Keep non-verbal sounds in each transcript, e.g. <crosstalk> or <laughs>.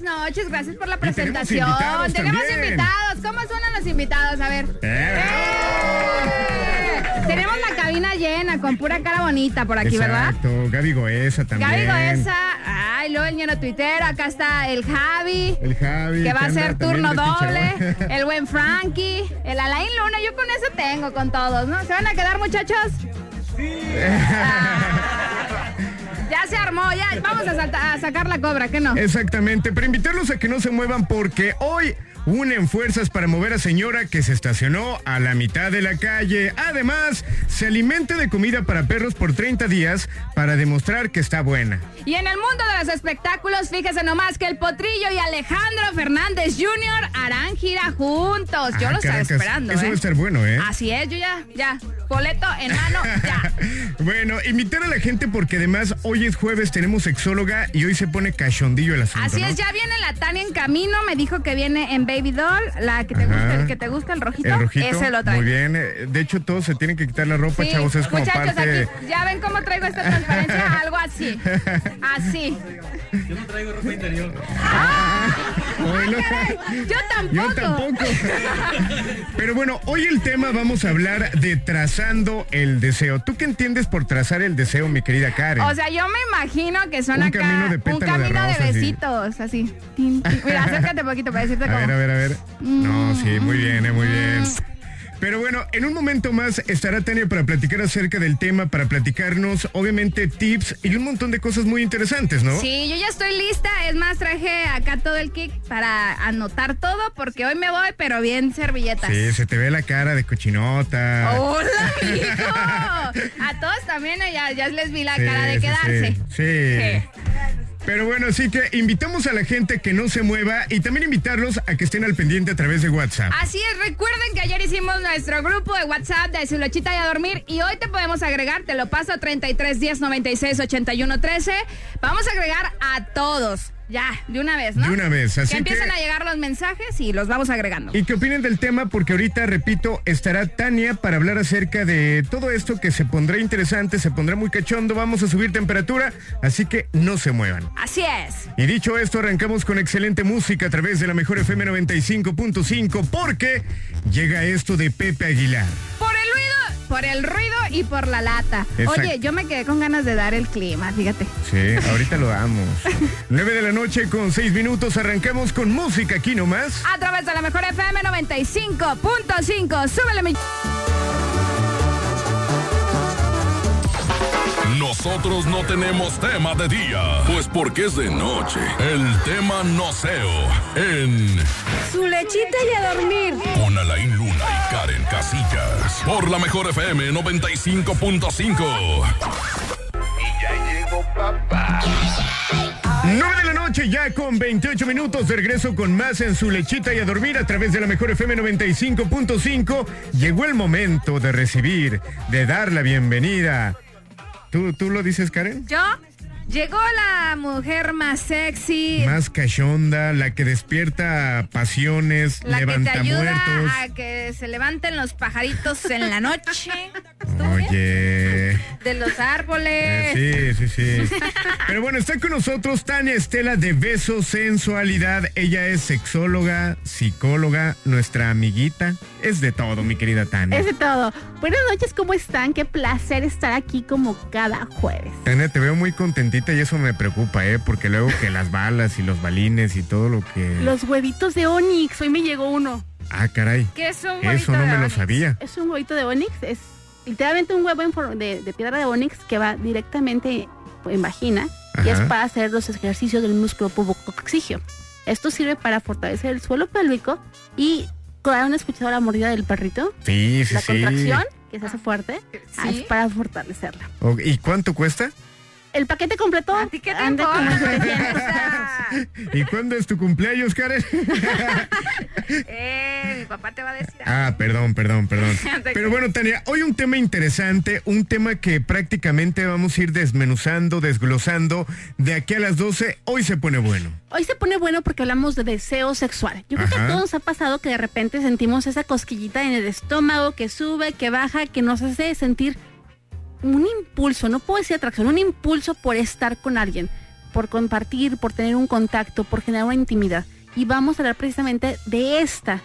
buenas noches. Gracias por la tenemos presentación. invitados Tenemos invitados. ¿Cómo suenan los invitados? A ver. Eh. ¡Eh! Tenemos la cabina llena con pura cara bonita por aquí, ¿verdad? Gaby Goesa también. Gaby Goesa. Ay, luego el ñero tuitero. Acá está el Javi. El Javi. Que va a ser turno doble. <laughs> El buen Frankie. El Alain Luna. Yo con eso tengo con todos, ¿no? ¿Se van a quedar, muchachos? Ah, ya se armó, ya. Vamos a, salta- a sacar la cobra, ¿qué no? Exactamente, pero invitarlos a que no se muevan porque hoy unen fuerzas para mover a señora que se estacionó a la mitad de la calle. Además, se alimente de comida para perros por 30 días para demostrar que está buena. Y en el mundo de los espectáculos, fíjese nomás que el Potrillo y Alejandro Fernández Jr. harán gira juntos. Yo Ah, lo estaba esperando, Eso ¿eh? va a estar bueno, ¿eh? Así es, yo ya, ya. Boleto en mano, ya. <laughs> bueno, invitar a la gente porque además hoy es jueves, tenemos sexóloga y hoy se pone cachondillo el asunto. Así ¿no? es, ya viene la Tania en camino. Me dijo que viene en Baby Doll, la que te Ajá. gusta, el que te gusta, el rojito. El rojito. Ese lo trae. Muy bien. eh, De hecho, todos se tienen que quitar la ropa, Sí, chavos. Es como muchachos, parte. aquí, ya ven cómo traigo esta transparencia, <laughs> algo así. Así. Oílo. caray, yo tampoco. Yo tampoco. <laughs> Pero bueno, hoy el tema vamos a hablar de trazando el deseo. ¿Tú qué entiendes por trazar el deseo, mi querida Karen? O sea, yo me imagino que son Un acá camino de un de camino de, besitos, así. Tin, tin. Mira, acércate un poquito para decirte a cómo. ver, a ver, a ver. No, sí, muy bien, eh, muy bien. Pero bueno, en un momento más estará Tania para platicar acerca del tema, para platicarnos, obviamente, tips y un montón de cosas muy interesantes, ¿no? Sí, yo ya estoy lista. Es más, traje acá todo el kit para anotar todo porque hoy me voy, pero bien servilletas. Sí, se te ve la cara de cochinota. ¡Hola, <laughs> hijo! A todos también ya, ya les vi la Sí, cara de sí, quedarse. sí, sí. Pero bueno, así que invitamos a la gente que no se mueva y también invitarlos a que estén al pendiente a través de WhatsApp. Así es, recuerden que ayer hicimos nuestro grupo de WhatsApp de su lechita y a dormir y hoy te podemos agregar, te lo paso a 33 10 96 81 13. Vamos a agregar a todos, ya, de una vez, ¿no? De una vez, así que empiecen que- a llegar los mensajes y los vamos agregando. Y que opinen del tema porque ahorita, repito, estará Tania para hablar acerca de todo esto que se pondrá interesante, se pondrá muy cachondo, vamos a subir temperatura, así que no se muevan. Así es. Y dicho esto, arrancamos con excelente música a través de la mejor FM 95.5 porque llega esto de Pepe Aguilar. Por el ruido, y por la lata. Exacto. Oye, yo me quedé con ganas de dar el clima, fíjate. Sí, ahorita lo damos. <laughs> 9 de la noche con 6 minutos, arrancamos con música aquí nomás. A través de la mejor FM 95.5. Súbele mi... Nosotros no tenemos tema de día, pues porque es de noche. El tema noceo en Su lechita y a dormir. con Alain Luna y Karen Casillas. Por la mejor FM 95.5. 9 de la noche ya con 28 minutos de regreso con más en su lechita y a dormir a través de la mejor FM 95.5. Llegó el momento de recibir, de dar la bienvenida. ¿Tú, tú lo dices, Karen? Yo, llegó la mujer más sexy, Más cachonda, la que despierta pasiones, la que te levanta ayuda muertos. a que se levanten los pajaritos en la noche. Oye. De los árboles. Eh, Sí, sí, sí. <laughs> Pero bueno, está con nosotros Tania Estela de Beso Sensualidad. Ella es sexóloga, psicóloga, nuestra amiguita. Es de todo, mi querida Tania. Es de todo. Buenas noches, ¿cómo están? Qué placer estar aquí como cada jueves. Tania, te veo muy contentita y eso me preocupa, ¿eh? Porque luego que las balas y los balines y todo lo que... Los huevitos de Onix, hoy me llegó uno. Ah, caray. ¿Qué es un Eso no de me lo sabía. Es un huevito de Onix, es literalmente un huevo en de, de piedra de Onix que va directamente en vagina y es para hacer los ejercicios del músculo pubococcigio. Esto sirve para fortalecer el suelo pélvico y ¿han escuchado la mordida del perrito? Sí, sí, la sí. contracción que se hace fuerte, ah, Sí. es para fortalecerla. ¿Y cuánto cuesta? El paquete completo ¿A ti qué te anda como en importa? 700. O sea, ¿Y cuándo es tu cumpleaños, Karen? <laughs> eh, mi papá te va a decir. Ah, perdón, perdón, perdón. <laughs> Pero bueno, Tania, hoy un tema interesante, un tema que prácticamente vamos a ir desmenuzando, desglosando. De aquí a las 12, hoy se pone bueno. Hoy se pone bueno porque hablamos de deseo sexual. Yo creo que a todos nos ha pasado que de repente sentimos esa cosquillita en el estómago que sube, que baja, que nos hace sentir un impulso, no puedo decir atracción, un impulso por estar con alguien, por compartir, por tener un contacto, por generar una intimidad. Y vamos a hablar precisamente de esta.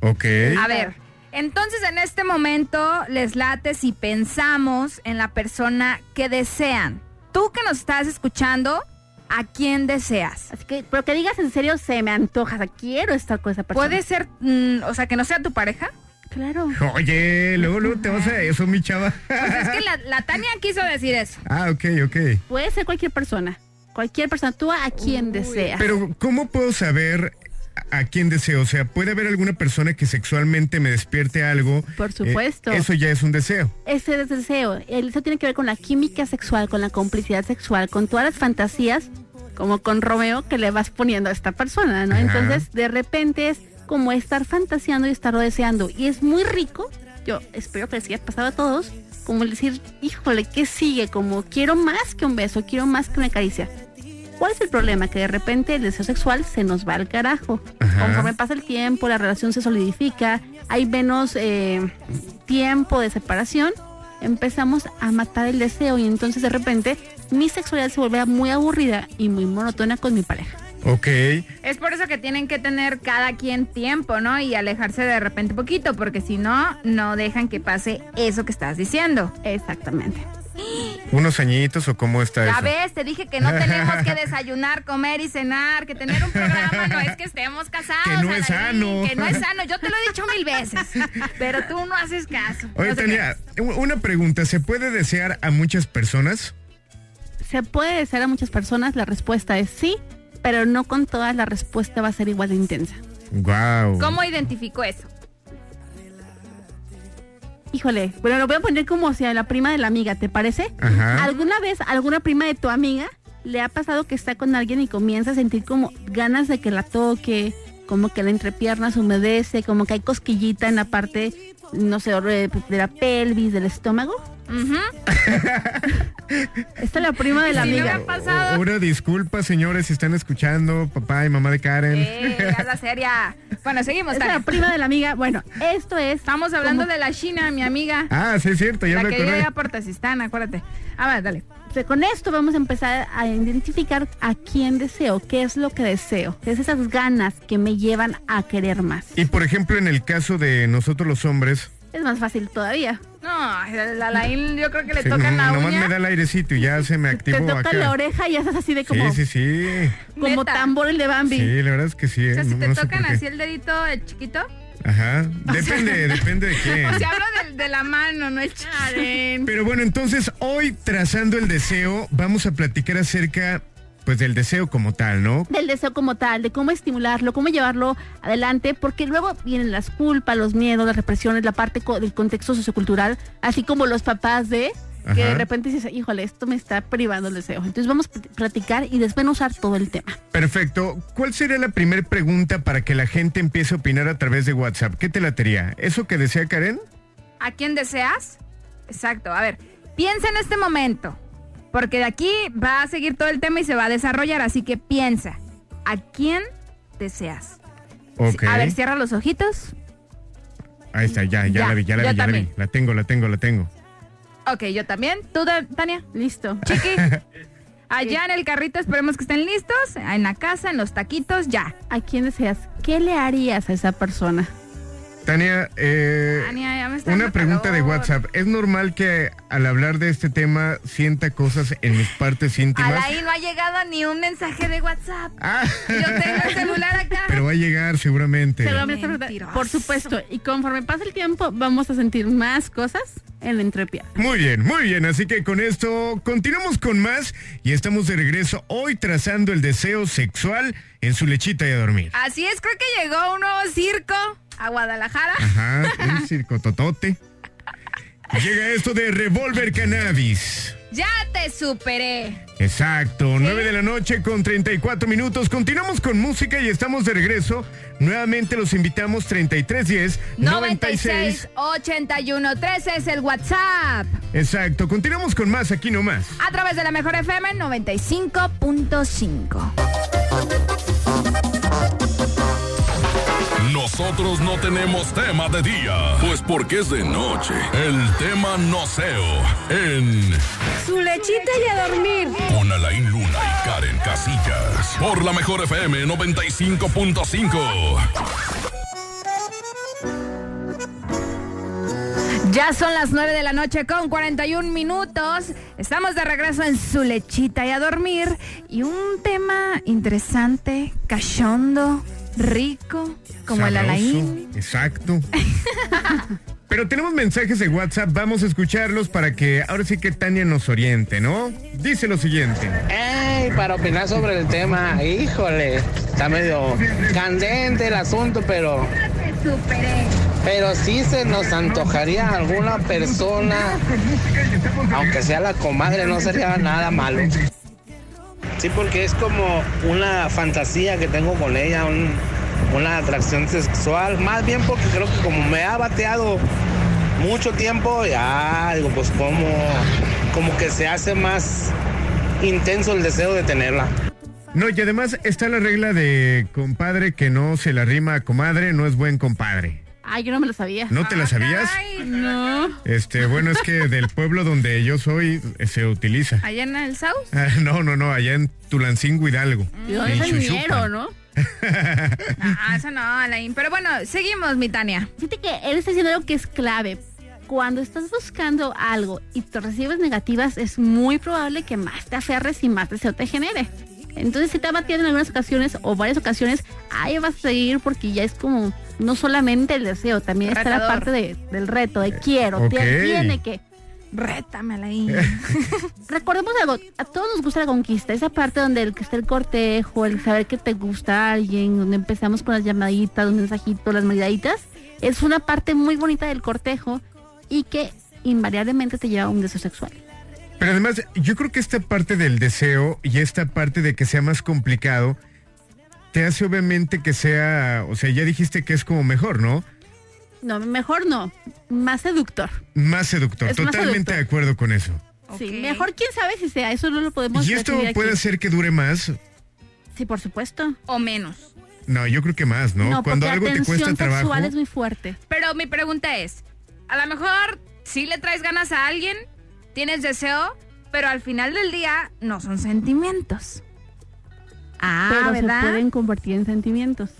Ok. A ver, entonces en este momento les late si pensamos en la persona que desean. Tú que nos estás escuchando, ¿a quién deseas? Así que, pero que digas en serio, se me antoja, o sea, quiero estar con esa persona. Puede ser, mm, o sea, que no sea tu pareja. Claro. Oye, luego, luego te vas a eso, mi chava. Pues es que la, la Tania quiso decir eso. ah, ok, ok. Puede ser cualquier persona. Cualquier persona, tú a quien deseas. Pero, ¿cómo puedo saber a quién deseo? O sea, ¿puede haber alguna persona que sexualmente me despierte algo? Por supuesto. Eh, eso ya es un deseo. Ese es deseo. El deseo tiene que ver con la química sexual, con la complicidad sexual, con todas las fantasías, como con Romeo, que le vas poniendo a esta persona, ¿no? Ajá. Entonces, de repente es como estar fantaseando y estarlo deseando. Y es muy rico, yo espero que les haya pasado a todos, como el decir, híjole, ¿qué sigue? Como quiero más que un beso, quiero más que una caricia. ¿Cuál es el problema? Que de repente el deseo sexual se nos va al carajo. Ajá. Conforme pasa el tiempo, la relación se solidifica, hay menos eh, tiempo de separación, empezamos a matar el deseo y entonces de repente mi sexualidad se vuelve muy aburrida y muy monótona con mi pareja. Ok. Es por eso que tienen que tener cada quien tiempo, ¿no? Y alejarse de repente poquito, porque si no, no dejan que pase eso que estás diciendo. Exactamente. ¿Unos añitos o cómo está Ya eso? ves, te dije que no tenemos que <laughs> desayunar, comer y cenar, que tener un programa no es que estemos casados. Que no es sano. Que no es sano, yo te lo he dicho mil veces, pero tú no haces caso. Oye, No Tania, una pregunta. ¿Se puede desear a muchas personas? ¿Se puede desear a muchas personas? La respuesta es sí, pero no con todas la respuesta va a ser igual de intensa. Wow. ¿Cómo identificó eso? Híjole, bueno, lo voy a poner como si a la prima de la amiga, ¿te parece? Ajá. ¿Alguna vez alguna prima de tu amiga le ha pasado que está con alguien y comienza a sentir como ganas de que la toque, como que la entrepierna se humedece, como que hay cosquillita en la parte, no sé, de de la pelvis, del estómago? Esta es la prima de la Sí, no me amiga. Una disculpa, señores, si están escuchando, papá y mamá de Karen. Eh, la seria. Bueno, seguimos. Esta es la prima de la amiga. Bueno, esto es. Estamos hablando de la China, mi amiga. Ah, sí, es cierto, ya la me que por Tazistán, acuérdate. A ver, dale. Con esto vamos a empezar a identificar a quién deseo, qué es lo que deseo, qué es esas ganas que me llevan a querer más. Y por ejemplo, en el caso de nosotros los hombres, Es más fácil todavía. No, la Laín yo creo que le sí, tocan la nomás uña. me da el airecito y ya se me Te activó toca acá. la oreja y haces así de Sí, como, sí, sí. como Neta. tambor el de Bambi. Sí, la verdad es que sí. O ¿eh? sea, si No- te no tocan así el dedito eh, chiquito. Ajá. Depende, <laughs> depende de quién. O sea, hablo de, la mano, no el. Pero bueno, entonces hoy, trazando el deseo, vamos a platicar acerca, pues, del deseo como tal, ¿no? del deseo como tal, de cómo estimularlo, cómo llevarlo adelante, porque luego vienen las culpas, los miedos, las represiones, la parte co- del contexto sociocultural, así como los papás de que de repente dices, híjole, esto me está privando el deseo. Entonces vamos a pl- platicar y desmenuzar todo el tema. Perfecto. ¿Cuál sería la primera pregunta para que la gente empiece a opinar a través de WhatsApp? ¿Qué te latería? ¿Eso que desea Karen? ¿A quién deseas? Exacto. A ver, piensa en este momento. Porque de aquí va a seguir todo el tema y se va a desarrollar. Así que piensa. ¿A quién deseas? Ok. A ver, cierra los ojitos. Ahí está, ya, ya, Ya, la vi, ya la vi, ya la vi. La tengo, la tengo, la tengo. Ok, yo también. ¿Tú, Tania? Listo. Chiqui. <laughs> Allá en el carrito esperemos que estén listos. En la casa, en los taquitos, ya. ¿A quién deseas? ¿Qué le harías a esa persona? Tania, eh, Tania, ya me está una pregunta de. WhatsApp. ¿Es normal que al hablar de este tema sienta cosas en mis partes íntimas? Alain no ha llegado ni un mensaje de WhatsApp. Ah, Yo tengo el celular acá. pero va a llegar seguramente. Seguramente Mentiroso. Por supuesto. Y conforme pasa el tiempo, vamos a sentir más cosas en la entrepierna. Muy bien, muy bien. Así que con esto continuamos con más y estamos de regreso hoy trazando el deseo sexual en su lechita y a dormir. Así es, creo que llegó un nuevo circo a Guadalajara. Ajá, un <laughs> circo totote. Llega esto de Revolver Cannabis. Ya te superé. Exacto, 9 de la noche con 34 minutos. Continuamos con música y estamos de regreso. Nuevamente los invitamos 3310 96 81 13 es el WhatsApp. Exacto, continuamos con más aquí nomás. A través de la mejor FM 95.5. Nosotros no tenemos tema de día, pues porque es de noche. El tema noceo en su lechita y a dormir. Con Alain Luna y Karen Casillas. Por la mejor FM 95.5. Ya son las 9 de la noche con 41 minutos. Estamos de regreso en su lechita y a dormir. Y un tema interesante, cachondo, rico, como el Alain. Exacto. <laughs> Pero tenemos mensajes de WhatsApp, vamos a escucharlos para que ahora sí que Tania nos oriente, ¿no? Dice lo siguiente. ¡Ey! Para opinar sobre el tema, híjole, está medio candente el asunto, pero. Pero sí se nos antojaría a alguna persona, aunque sea la comadre, no sería nada malo. Sí, porque es como una fantasía que tengo con ella, un- una atracción sexual. Más bien porque creo que como me ha bateado mucho tiempo, ya digo, pues como, como que se hace más intenso el deseo de tenerla. No, y además está la regla de compadre que no se la rima a comadre, no es buen compadre. Ay, yo no me lo sabía. ¿No te la sabías? Ay, No. Este, bueno, es que del pueblo donde yo soy eh, se utiliza. allá en el South. Ah, no, no, no, allá en Tulancingo Hidalgo. Yo en es el Xuxupan. ñero, ¿no? <laughs> Ah, eso no, Alain. Pero bueno, seguimos, mi Tania. Fíjate que él está diciendo algo que es clave. Cuando estás buscando algo y te recibes negativas, es muy probable que más te aferres y más deseo te genere. Entonces, si te ha batido en algunas ocasiones o varias ocasiones, ahí vas a seguir porque ya es como no solamente el deseo, también está la parte de- del reto, de quiero, ok. te- tiene que. Rétame, Alain. <laughs> Recordemos algo, a todos nos gusta la conquista, esa parte donde el que está el cortejo, el saber que te gusta alguien, donde empezamos con las llamaditas, los mensajitos, las miraditas, es una parte muy bonita del cortejo y que invariablemente te lleva a un deseo sexual. Pero además, yo creo que esta parte del deseo y esta parte de que sea más complicado, te hace obviamente que sea, o sea, ya dijiste que es como mejor, ¿no? No, mejor no, más seductor. Más seductor, Es más seductor. seductor. de acuerdo con eso. Sí, mejor quién sabe si sea, eso no lo podemos ¿Y esto puede aquí. hacer que dure más? Sí, por supuesto. O menos. No, yo creo que más, ¿no? No, Cuando algo te cuesta trabajo. sexual es muy fuerte. Pero mi pregunta es, a lo mejor sí le traes ganas a alguien, tienes deseo, pero al final del día no son sentimientos. Ah, pero ¿verdad? se pueden convertir en sentimientos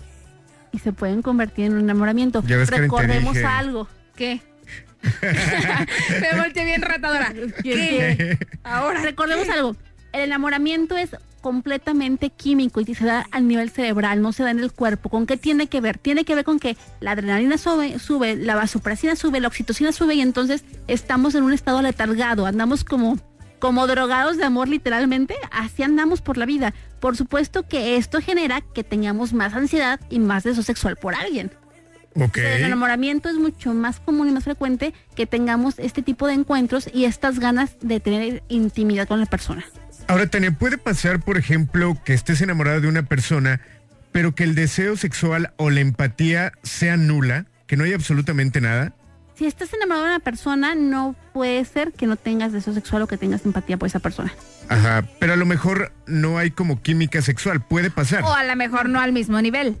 y se pueden convertir en un enamoramiento. Ya ves, Recordemos algo. ¿Qué? <laughs> <laughs> Me volteé bien ratadora. ¿Qué? Ahora, recordemos algo. El enamoramiento es completamente químico y se da a nivel cerebral, no se da en el cuerpo. ¿Con qué tiene que ver? Tiene que ver con que la adrenalina sube, sube la vasopresina sube, la oxitocina sube y entonces estamos en un estado letargado, andamos como como drogados de amor literalmente, así andamos por la vida. Por supuesto que esto genera que tengamos más ansiedad y más deseo sexual por alguien. Ok. El enamoramiento es mucho más común y más frecuente que tengamos este tipo de encuentros y estas ganas de tener intimidad con la persona. Ahora, Tania, ¿puede pasar, por ejemplo, que estés enamorada de una persona, pero que el deseo sexual o la empatía sea nula? Que no hay absolutamente nada. Si estás enamorado de una persona, no puede ser que no tengas deseo sexual o que tengas empatía por esa persona. Ajá, pero a lo mejor no hay como química sexual, puede pasar. O a lo mejor no al mismo nivel.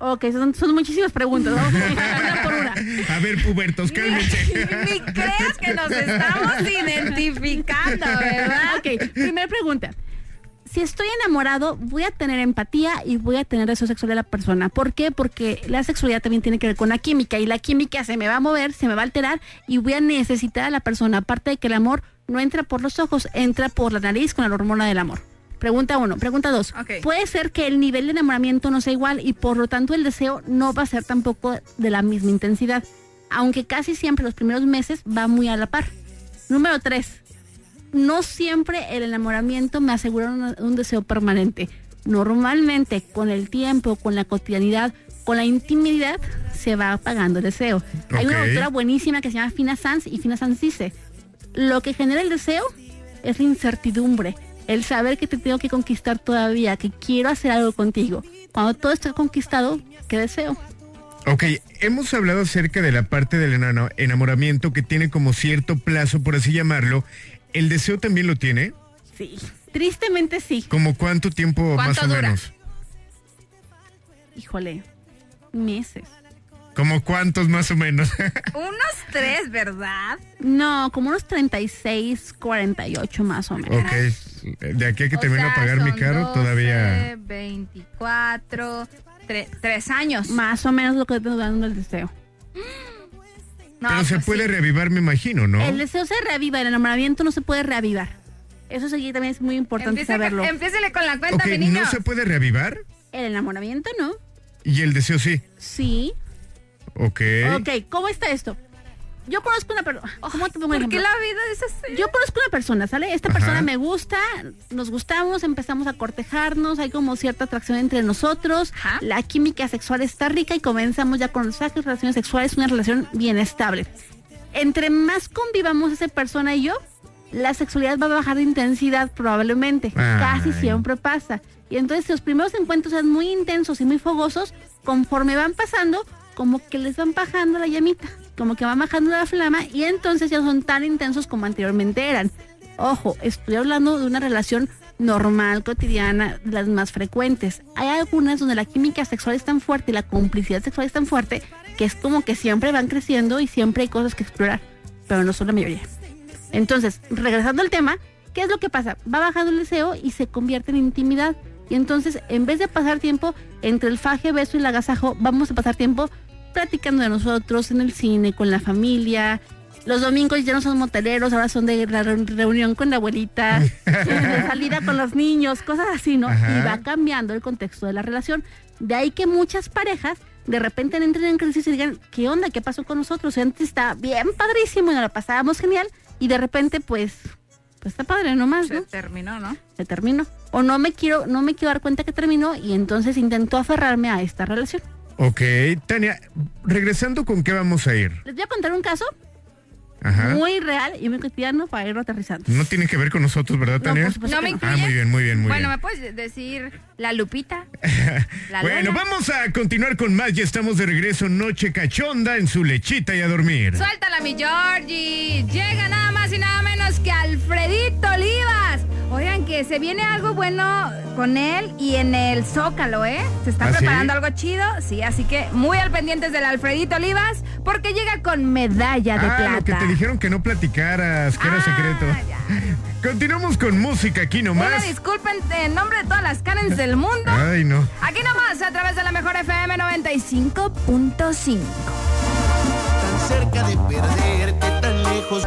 Ok, son, son muchísimas preguntas. Vamos a por una. <laughs> A ver, pubertos, <laughs> cálmense. Ni creas que nos estamos identificando, ¿verdad? Ok, primera pregunta. Si estoy enamorado, voy a tener empatía y voy a tener deseo sexual de la persona. ¿Por qué? Porque la sexualidad también tiene que ver con la química y la química se me va a mover, se me va a alterar y voy a necesitar a la persona. Aparte de que el amor no entra por los ojos, entra por la nariz con la hormona del amor. Pregunta uno. Pregunta dos. Ok. Puede ser que el nivel de enamoramiento no sea igual y por lo tanto el deseo no va a ser tampoco de la misma intensidad. Aunque casi siempre los primeros meses va muy a la par. Número tres no siempre el enamoramiento me asegura un, un deseo permanente. Normalmente con el tiempo, con la cotidianidad, con la intimidad, se va apagando el deseo. Hay una autora buenísima que se llama Fina Sanz y Fina Sanz dice, lo que genera el deseo es la incertidumbre, el saber que te tengo que conquistar todavía, que quiero hacer algo contigo. Cuando todo está conquistado, ¿qué deseo? Ok, hemos hablado acerca de la parte del enamoramiento que tiene como cierto plazo, por así llamarlo. ¿El deseo también lo tiene? Sí. Tristemente sí. ¿Como cuánto tiempo más ¿Cuánto o dura? menos? Híjole, meses. ¿Como cuántos más o menos? <laughs> Unos tres, ¿verdad? No, como unos 36, 48 más o menos. ok, de aquí a que termino de pagar mi carro 12, todavía... 24, tre- tres años. Más o menos lo que estoy dando el deseo. <gasps> <gasps> No, Pero se pues puede sí. reavivar, me imagino, ¿no? El deseo se reaviva, el enamoramiento no se puede reavivar. Eso sí también es muy importante saberlo. Empiécele con la cuenta, Ok, mi niño. ¿no se puede reavivar? El enamoramiento no. Y el deseo sí. Sí. Ok. Ok, ¿cómo está esto? Yo conozco una persona. ¿Cómo te pongo un ¿Por qué la vida es así? Yo conozco una persona, ¿sale? Esta Ajá. persona me gusta, nos gustamos, empezamos a cortejarnos, hay como cierta atracción entre nosotros, Ajá. la química sexual está rica y comenzamos ya con los saques, relaciones sexuales, una relación bien estable. Entre más convivamos esa persona y yo, la sexualidad va a bajar de intensidad probablemente, Ay. casi siempre pasa. Y entonces si los primeros encuentros son muy intensos y muy fogosos, conforme van pasando, como que les van bajando la llamita, como que van bajando la flama y entonces ya son tan intensos como anteriormente eran. Ojo, estoy hablando de una relación normal, cotidiana, las más frecuentes. Hay algunas donde la química sexual es tan fuerte y la complicidad sexual es tan fuerte que es como que siempre van creciendo y siempre hay cosas que explorar, pero no son la mayoría. Entonces, regresando al tema, ¿qué es lo que pasa? Va bajando el deseo y se convierte en intimidad. Y entonces, en vez de pasar tiempo entre el faje, beso y el agasajo, vamos a pasar tiempo platicando de nosotros en el cine, con la familia. Los domingos ya no son moteleros, ahora son de la re- reunión con la abuelita, <laughs> de salida con los niños, cosas así, ¿no? Ajá. Y va cambiando el contexto de la relación. De ahí que muchas parejas de repente entren en crisis y digan, ¿qué onda? ¿Qué pasó con nosotros? Antes está bien padrísimo y nos la pasábamos genial y de repente pues, pues está padre nomás, Se ¿no? terminó, ¿no? Se terminó. O no me quiero, no me quiero dar cuenta que terminó y entonces intento aferrarme a esta relación. Ok, Tania, regresando con qué vamos a ir. Les voy a contar un caso Ajá. muy real y muy cotidiano para irlo aterrizando. No tiene que ver con nosotros, ¿verdad, No, Tania? ¿No me incluye? Ah, muy bien, muy bien, muy bueno, bien. ¿me puedes decir la Lupita? <laughs> La Bueno, vamos a continuar con más. Ya estamos de regreso, Noche Cachonda en su lechita y a dormir. Suéltala, mi Georgie. Llega nada más y nada menos que Alfredito Olivas. Que se viene algo bueno con él y en el Zócalo, ¿eh? Se está ¿Ah, sí? preparando algo chido. Sí, así que muy al pendientes del Alfredito Olivas porque llega con medalla de ah, plata. lo que te dijeron que no platicaras, que era Ah, secreto. ya. Continuamos con música aquí Una nomás. disculpen en nombre de todas las Karens del mundo. Ay, no. Aquí nomás, a través de la mejor FM 95.5. tan cerca de perderte, tan lejos.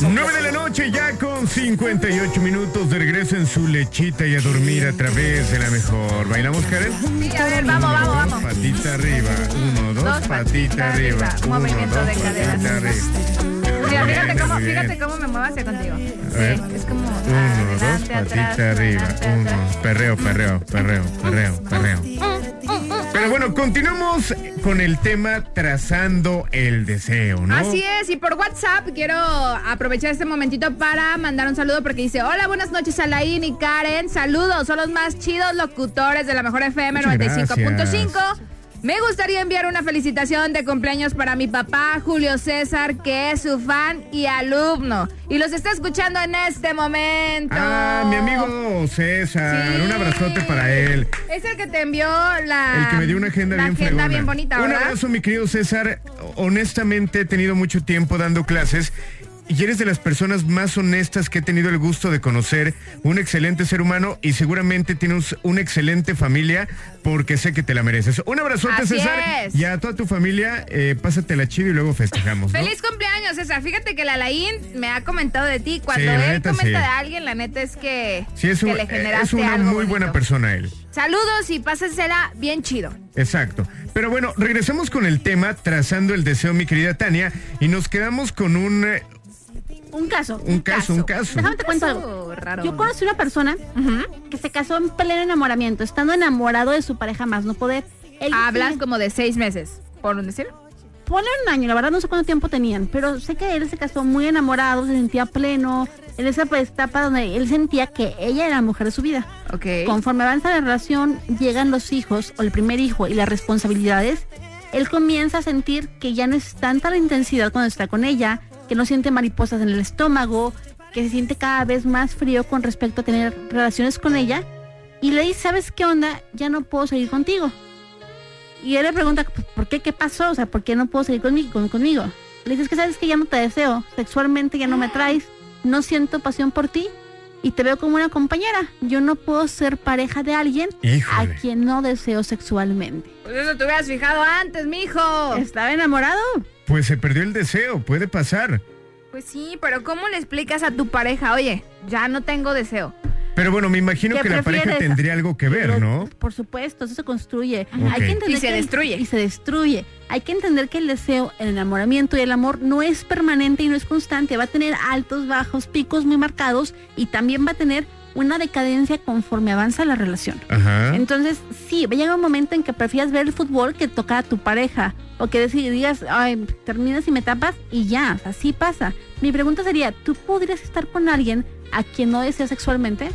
9 de la noche ya con 58 minutos de regreso en su lechita y a dormir a través de la mejor. ¿Bailamos, Karen? Sí, a ver, vamos, vamos, Dos vamos. patita arriba, uno, dos, Dos patita arriba, arriba, uno, movimiento dos, de arriba. Mira, fíjate cómo, fíjate cómo me muevo hacia contigo. A ver. Sí, es como Uno, dos, patita atrás, arriba, adelante, uno, perreo, perreo, perreo, perreo, perreo. Pero bueno, continuamos con el tema trazando el deseo, ¿no? Así es, y por WhatsApp quiero aprovechar este momentito para mandar un saludo porque dice, hola, buenas noches Alain y Karen, saludos, son los más chidos locutores de la mejor FM Muchas 95.5. Me gustaría enviar una felicitación de cumpleaños para mi papá Julio César, que es su fan y alumno, y los está escuchando en este momento. Ah, mi amigo César, Sí. un abrazote para él. Es el que te envió la... El que me dio una agenda la bien agenda fregona. bien bonita, Un abrazo, mi querido César. Honestamente, he tenido mucho tiempo dando clases y eres de las personas más honestas que he tenido el gusto de conocer. Un excelente ser humano y seguramente tienes una excelente familia porque sé que te la mereces. Un abrazote, Así César. es. Y a toda tu familia, eh, pásatela chido y luego festejamos. ¿no? Feliz cumpleaños, César. Fíjate que la Alain me ha comentado de ti. Cuando Sí, él neta, comenta sí. de alguien, la neta es que, Sí, es, que un- le generaste es una algo muy bonito. buena persona él. Saludos y pásensela bien chido. Exacto. Pero bueno, regresamos con el tema trazando el deseo, mi querida Tania, y nos quedamos con un, eh, Un caso. un caso, un caso. Déjame te cuento Caso algo. raro. Yo conocí una persona que se casó en pleno enamoramiento, estando enamorado de su pareja más no poder. Él Hablas como de seis meses, por un decir. ponle un año, la verdad no sé cuánto tiempo tenían, pero sé que él se casó muy enamorado, se sentía pleno, en esa pues, etapa donde él sentía que ella era la mujer de su vida. Ok. Conforme avanza la relación, llegan los hijos o el primer hijo y las responsabilidades, él comienza a sentir que ya no es tanta la intensidad cuando está con ella, que no siente mariposas en el estómago, que se siente cada vez más frío con respecto a tener relaciones con ella, y le dice, ¿sabes qué onda? Ya no puedo seguir contigo. Y él le pregunta, "Pues, ¿por qué? ¿Qué pasó? O sea, ¿por qué no puedo seguir conmigo? con- conmigo? Le dices que sabes que ya no te deseo, sexualmente ya no me traes, no siento pasión por ti y te veo como una compañera. Yo no puedo ser pareja de alguien Híjole. a quien no deseo sexualmente. Pues eso te hubieras fijado antes, mijo. ¿Estaba enamorado? Pues se perdió el deseo, puede pasar. Pues sí, pero ¿cómo le explicas a tu pareja, oye, ya no tengo deseo? Pero bueno, me imagino ¿Qué que la pareja prefieres? tendría algo que ver, Pero, ¿no? Por supuesto, eso se construye. Hay que entender Y se que el- destruye. y se destruye. Hay que entender que el deseo, el enamoramiento y el amor no es permanente y no es constante. Va a tener altos, bajos, picos muy marcados y también va a tener una decadencia conforme avanza la relación. Ajá. Entonces, sí, va a llegar un momento en que prefieras ver el fútbol que tocar a tu pareja. O que digas, ay, terminas y me tapas y ya, así pasa. Mi pregunta sería, ¿tú podrías estar con alguien a quien no deseas sexualmente?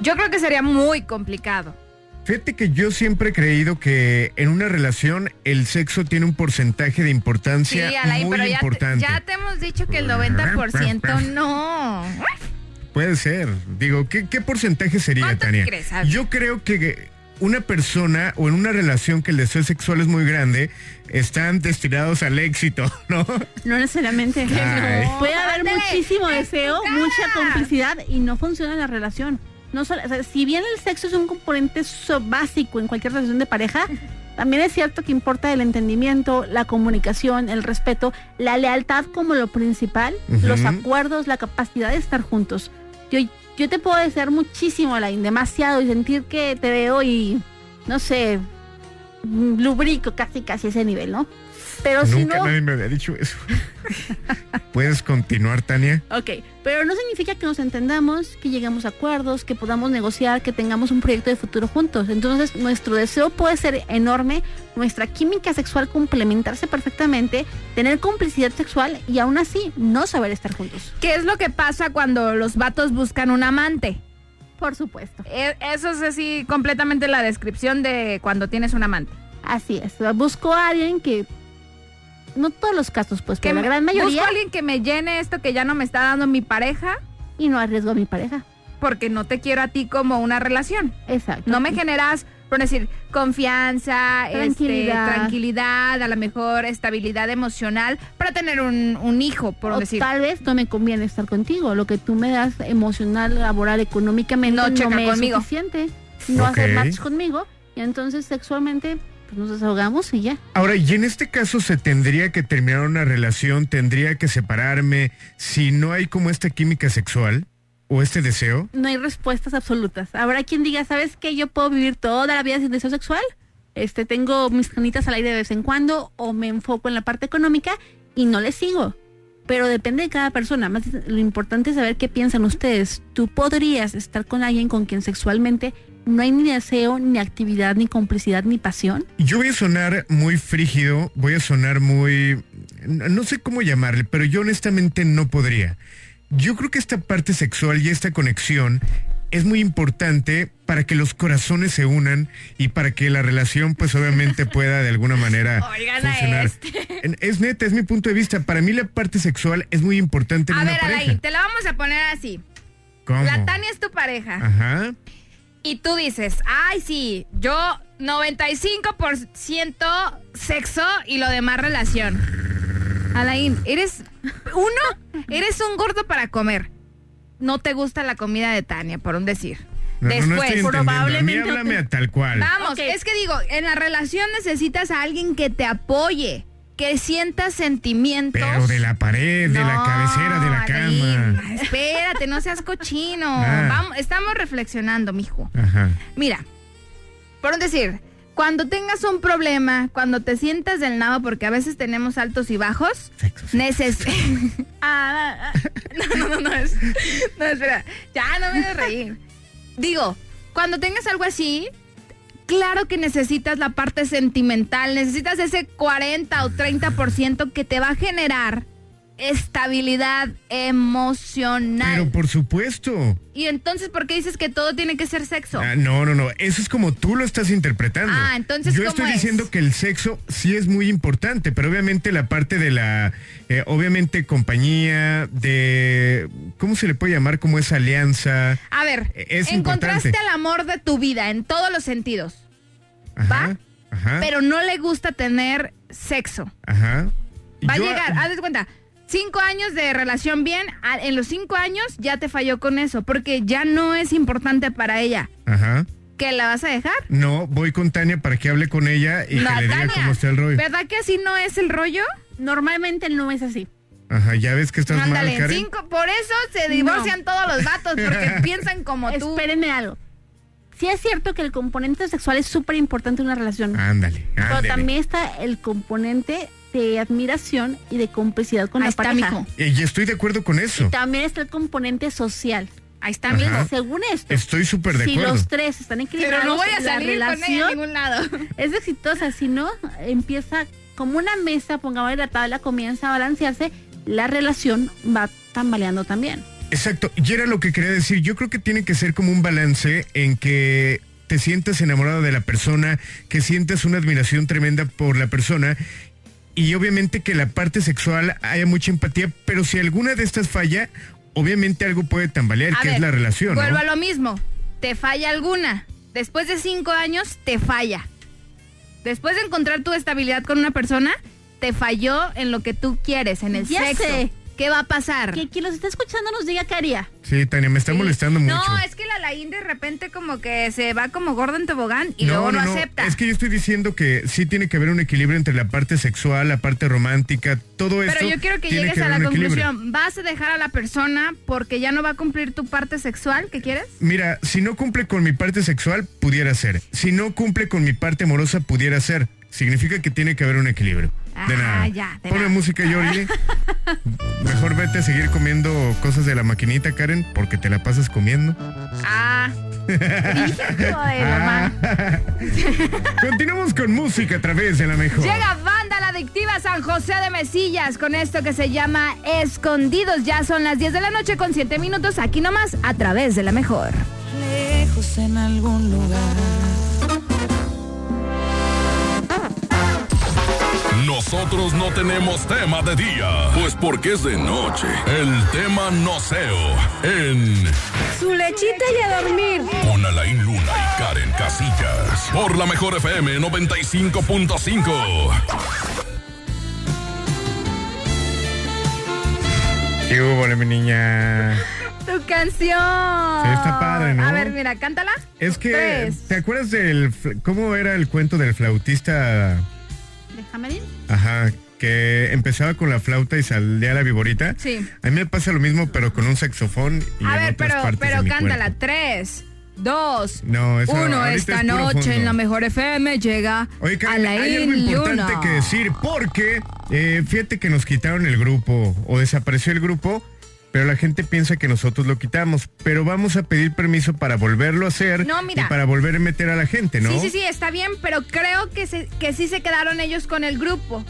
Yo creo que sería muy complicado. Fíjate que yo siempre he creído que en una relación el sexo tiene un porcentaje de Sí, importancia Alain, muy pero ya te, importante. ya te hemos dicho que el 90% no. Puede ser. Digo, ¿qué, qué porcentaje sería, ¿Cuánto Tania? crees? Yo creo que una persona o en una relación que el deseo sexual es muy grande, están destinados al éxito, <laughs> ¿no? No necesariamente. Puede haber muchísimo deseo, mucha complicidad y no funciona la relación. No solo, o sea, si bien el sexo es un componente so- básico en cualquier relación de pareja, <laughs> también es cierto que importa el entendimiento, la comunicación, el respeto, la lealtad como lo principal, los acuerdos, la capacidad de estar juntos. Yo, yo te puedo desear muchísimo, Alain, demasiado y sentir que te veo y, no sé, lubrico casi casi ese nivel, ¿no? Pero si Nunca no... nadie me había dicho eso. ¿Puedes continuar, Tania? Ok, pero no significa que nos entendamos, que lleguemos a acuerdos, que podamos negociar, que tengamos un proyecto de futuro juntos. Entonces, nuestro deseo puede ser enorme, nuestra química sexual complementarse perfectamente, tener complicidad sexual y aún así no saber estar juntos. ¿Qué es lo que pasa cuando los vatos buscan un amante? Por supuesto. E- Eso es así completamente la descripción de cuando tienes un amante. Así es. Busco a alguien que. No todos los casos, pues, Que pero la me- gran mayoría. Busco a alguien que me llene esto que ya no me está dando mi pareja Y no arriesgo a mi pareja. porque no te quiero a ti como una relación. Exacto. No me generas, por decir, confianza, Tranquilidad. tranquilidad, tranquilidad a lo mejor estabilidad emocional para tener un, un hijo, por o decir. tal vez no me conviene estar contigo. Lo que tú me das emocional, laboral, económicamente No no, checa me conmigo. es suficiente. No Ok. hacer match conmigo. Y entonces sexualmente pues, nos desahogamos y ya. Ahora, y en este caso se tendría que terminar una relación, tendría que separarme si no hay como esta química sexual o este deseo. No hay respuestas absolutas. Habrá quien diga, ¿sabes qué? Yo puedo vivir toda la vida sin deseo sexual. Este, tengo mis canitas al aire de vez en cuando o me enfoco en la parte económica y no le sigo. Pero depende de cada persona. Más lo importante es saber qué piensan ustedes. Tú podrías estar con alguien con quien sexualmente no hay ni deseo, ni actividad, ni complicidad, ni pasión. Yo voy a sonar muy frígido, voy a sonar muy... No sé cómo llamarle, pero yo honestamente no podría. Yo creo que esta parte sexual y esta conexión es muy importante para que los corazones se unan y para que la relación pues obviamente <laughs> pueda de alguna manera Oigan funcionar. este. Es neta, es mi punto de vista. Para mí la parte sexual es muy importante en A una ver, pareja. Te la vamos a poner así. ¿Cómo? La Tania es tu pareja. Ajá. Y tú dices, ay, sí, yo 95% sexo y lo demás relación. Alain, eres uno, eres un gordo para comer. No te gusta la comida de Tania, por un decir. No, no, no Después, estoy entendiendo. A mí probablemente háblame a tal cual. vamos, es que digo, en la relación necesitas a alguien que te apoye, que sienta sentimientos. Pero de la pared, de la cabecera, de la cama. Espérate, no seas cochino. <laughs> Ah. Vamos, estamos reflexionando, mijo. Ajá. Mira, por decir, cuando tengas un problema, cuando te sientas del nabo, porque a veces tenemos altos y bajos, Sexo, sexo. neces... <laughs> Ah, ah, no, no, no, no, es, no, espera, ya no me de reír. Digo, cuando tengas algo así, claro que necesitas la parte sentimental, necesitas ese 40 o 30% que te va a generar estabilidad emocional. Pero por supuesto. Y entonces, ¿por qué dices que todo tiene que ser sexo? Ah, no, no, no. Eso es como tú lo estás interpretando. Ah, entonces, Yo ¿cómo estoy es? diciendo que el sexo sí es muy importante, pero obviamente la parte de la, eh, obviamente compañía, de, ¿cómo se le puede llamar? Como esa alianza. A ver, Es encontraste importante. al amor de tu vida en todos los sentidos, Ajá. ¿Va? Ajá. pero no le gusta tener sexo. Ajá. Va Yo- a llegar, haz de cuenta, cinco años de relación bien, a- en los cinco años ya te falló con eso, porque ya no es importante para ella. Ajá. ¿Que la vas a dejar? No, voy con Tania para que hable con ella y No, que le diga Tania, cómo está el rollo. ¿Verdad que así no es el rollo? Normalmente no es así. Ajá, ya ves que estás Ándale, mal, Karen. cinco, por eso se divorcian todos los vatos, porque <laughs> piensan como tú. Espérenme algo. Sí es cierto que el componente sexual es súper importante en una relación. Ándale, pero ándale. también está el componente de admiración y de complicidad con Ahí la está, pareja. mijo. Y y estoy de acuerdo con eso. También está el componente social. Ahí está, mijo. Según esto, Estoy súper de si acuerdo. los tres están equilibrados, Pero no voy a la salir con ella a relación ningún lado. <laughs> es exitosa. Si no, empieza como una mesa, pongamos la tabla, comienza a balancearse, la relación va tambaleando también. Exacto, y era lo que quería decir. Yo creo que tiene que ser como un balance en que te sientas enamorado de la persona, que sientas una admiración tremenda por la persona y obviamente que la parte sexual haya mucha empatía, pero si alguna de estas falla, obviamente algo puede tambalear, A que ver, es la relación. ¿no? Vuelvo a lo mismo. Te falla alguna. Después de cinco años, te falla. Después de encontrar tu estabilidad con una persona, te falló en lo que tú quieres, en el Ya sexo. sé. ¿Qué va a pasar? Que quien los está escuchando nos diga qué haría. Sí, Tania, me está Sí. molestando mucho. No, es que la Laín de repente como que se va como gorda en tobogán y luego no, acepta. Es que yo estoy diciendo que sí tiene que haber un equilibrio entre la parte sexual, la parte romántica, todo esto. Pero yo quiero que llegues a la equilibrio. conclusión. ¿Vas a dejar a la persona porque ya no va a cumplir tu parte sexual que quieres? Mira, si no cumple con mi parte sexual, pudiera ser. Si no cumple con mi parte amorosa, pudiera ser. Significa que tiene que haber un equilibrio. De Ah, nada. ya, de Ponme nada. música, Jordi. <laughs> Mejor vete a seguir comiendo cosas de la maquinita, Karen, porque te la pasas comiendo. Ah. Hijo de la ma- <laughs> Continuamos con música a través de la mejor. Llega Banda La Adictiva San José de Mesillas con esto que se llama Escondidos. Ya son las 10 de la noche con 7 minutos aquí nomás a través de la mejor. lejos en algún lugar. Nosotros no tenemos tema de día, pues porque es de noche. El tema noceo en Su lechita y a dormir. con Alain Luna y Karen Casillas. Por la mejor FM 95.5. ¿Qué hubo, mi niña? Tu canción. Sí, está padre, ¿no? A ver, mira, cántala. Es que, Tres. ¿te acuerdas del... ¿Cómo era el cuento del flautista? Ir. Ajá, que empezaba con la flauta y salía la viborita. Sí. A mí me pasa lo mismo, pero con un saxofón y A ver, pero, pero cántala. cuerpo. Tres, dos, No, eso uno. Esta es noche en la mejor FM llega Oye, a Karen, la hay algo importante que decir, porque eh, fíjate que nos quitaron el grupo o desapareció el grupo, pero la gente piensa que nosotros lo quitamos, pero vamos a pedir permiso para volverlo a hacer No, mira. y para volver a meter a la gente, ¿no? Sí, sí, sí, está bien, pero creo que, se- que sí se quedaron ellos con el grupo.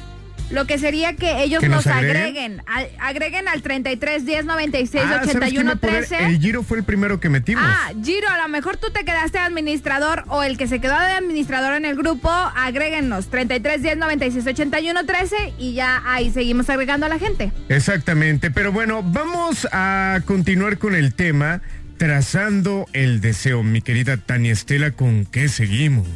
Lo que sería que ellos ¿Que nos nos agreguen? agreguen. al- agreguen al 33 10 96 Ah, ¿sabes qué 81 me podría- 13. El Giro fue el primero que metimos. Ah, Giro, a lo mejor tú te quedaste administrador o el que se quedó de administrador en el grupo, agréguenos 33 10 96 81 13 y ya ahí seguimos agregando a la gente. Exactamente, pero bueno, vamos a continuar con el tema trazando el deseo. Mi querida Tania Estela, ¿con qué seguimos?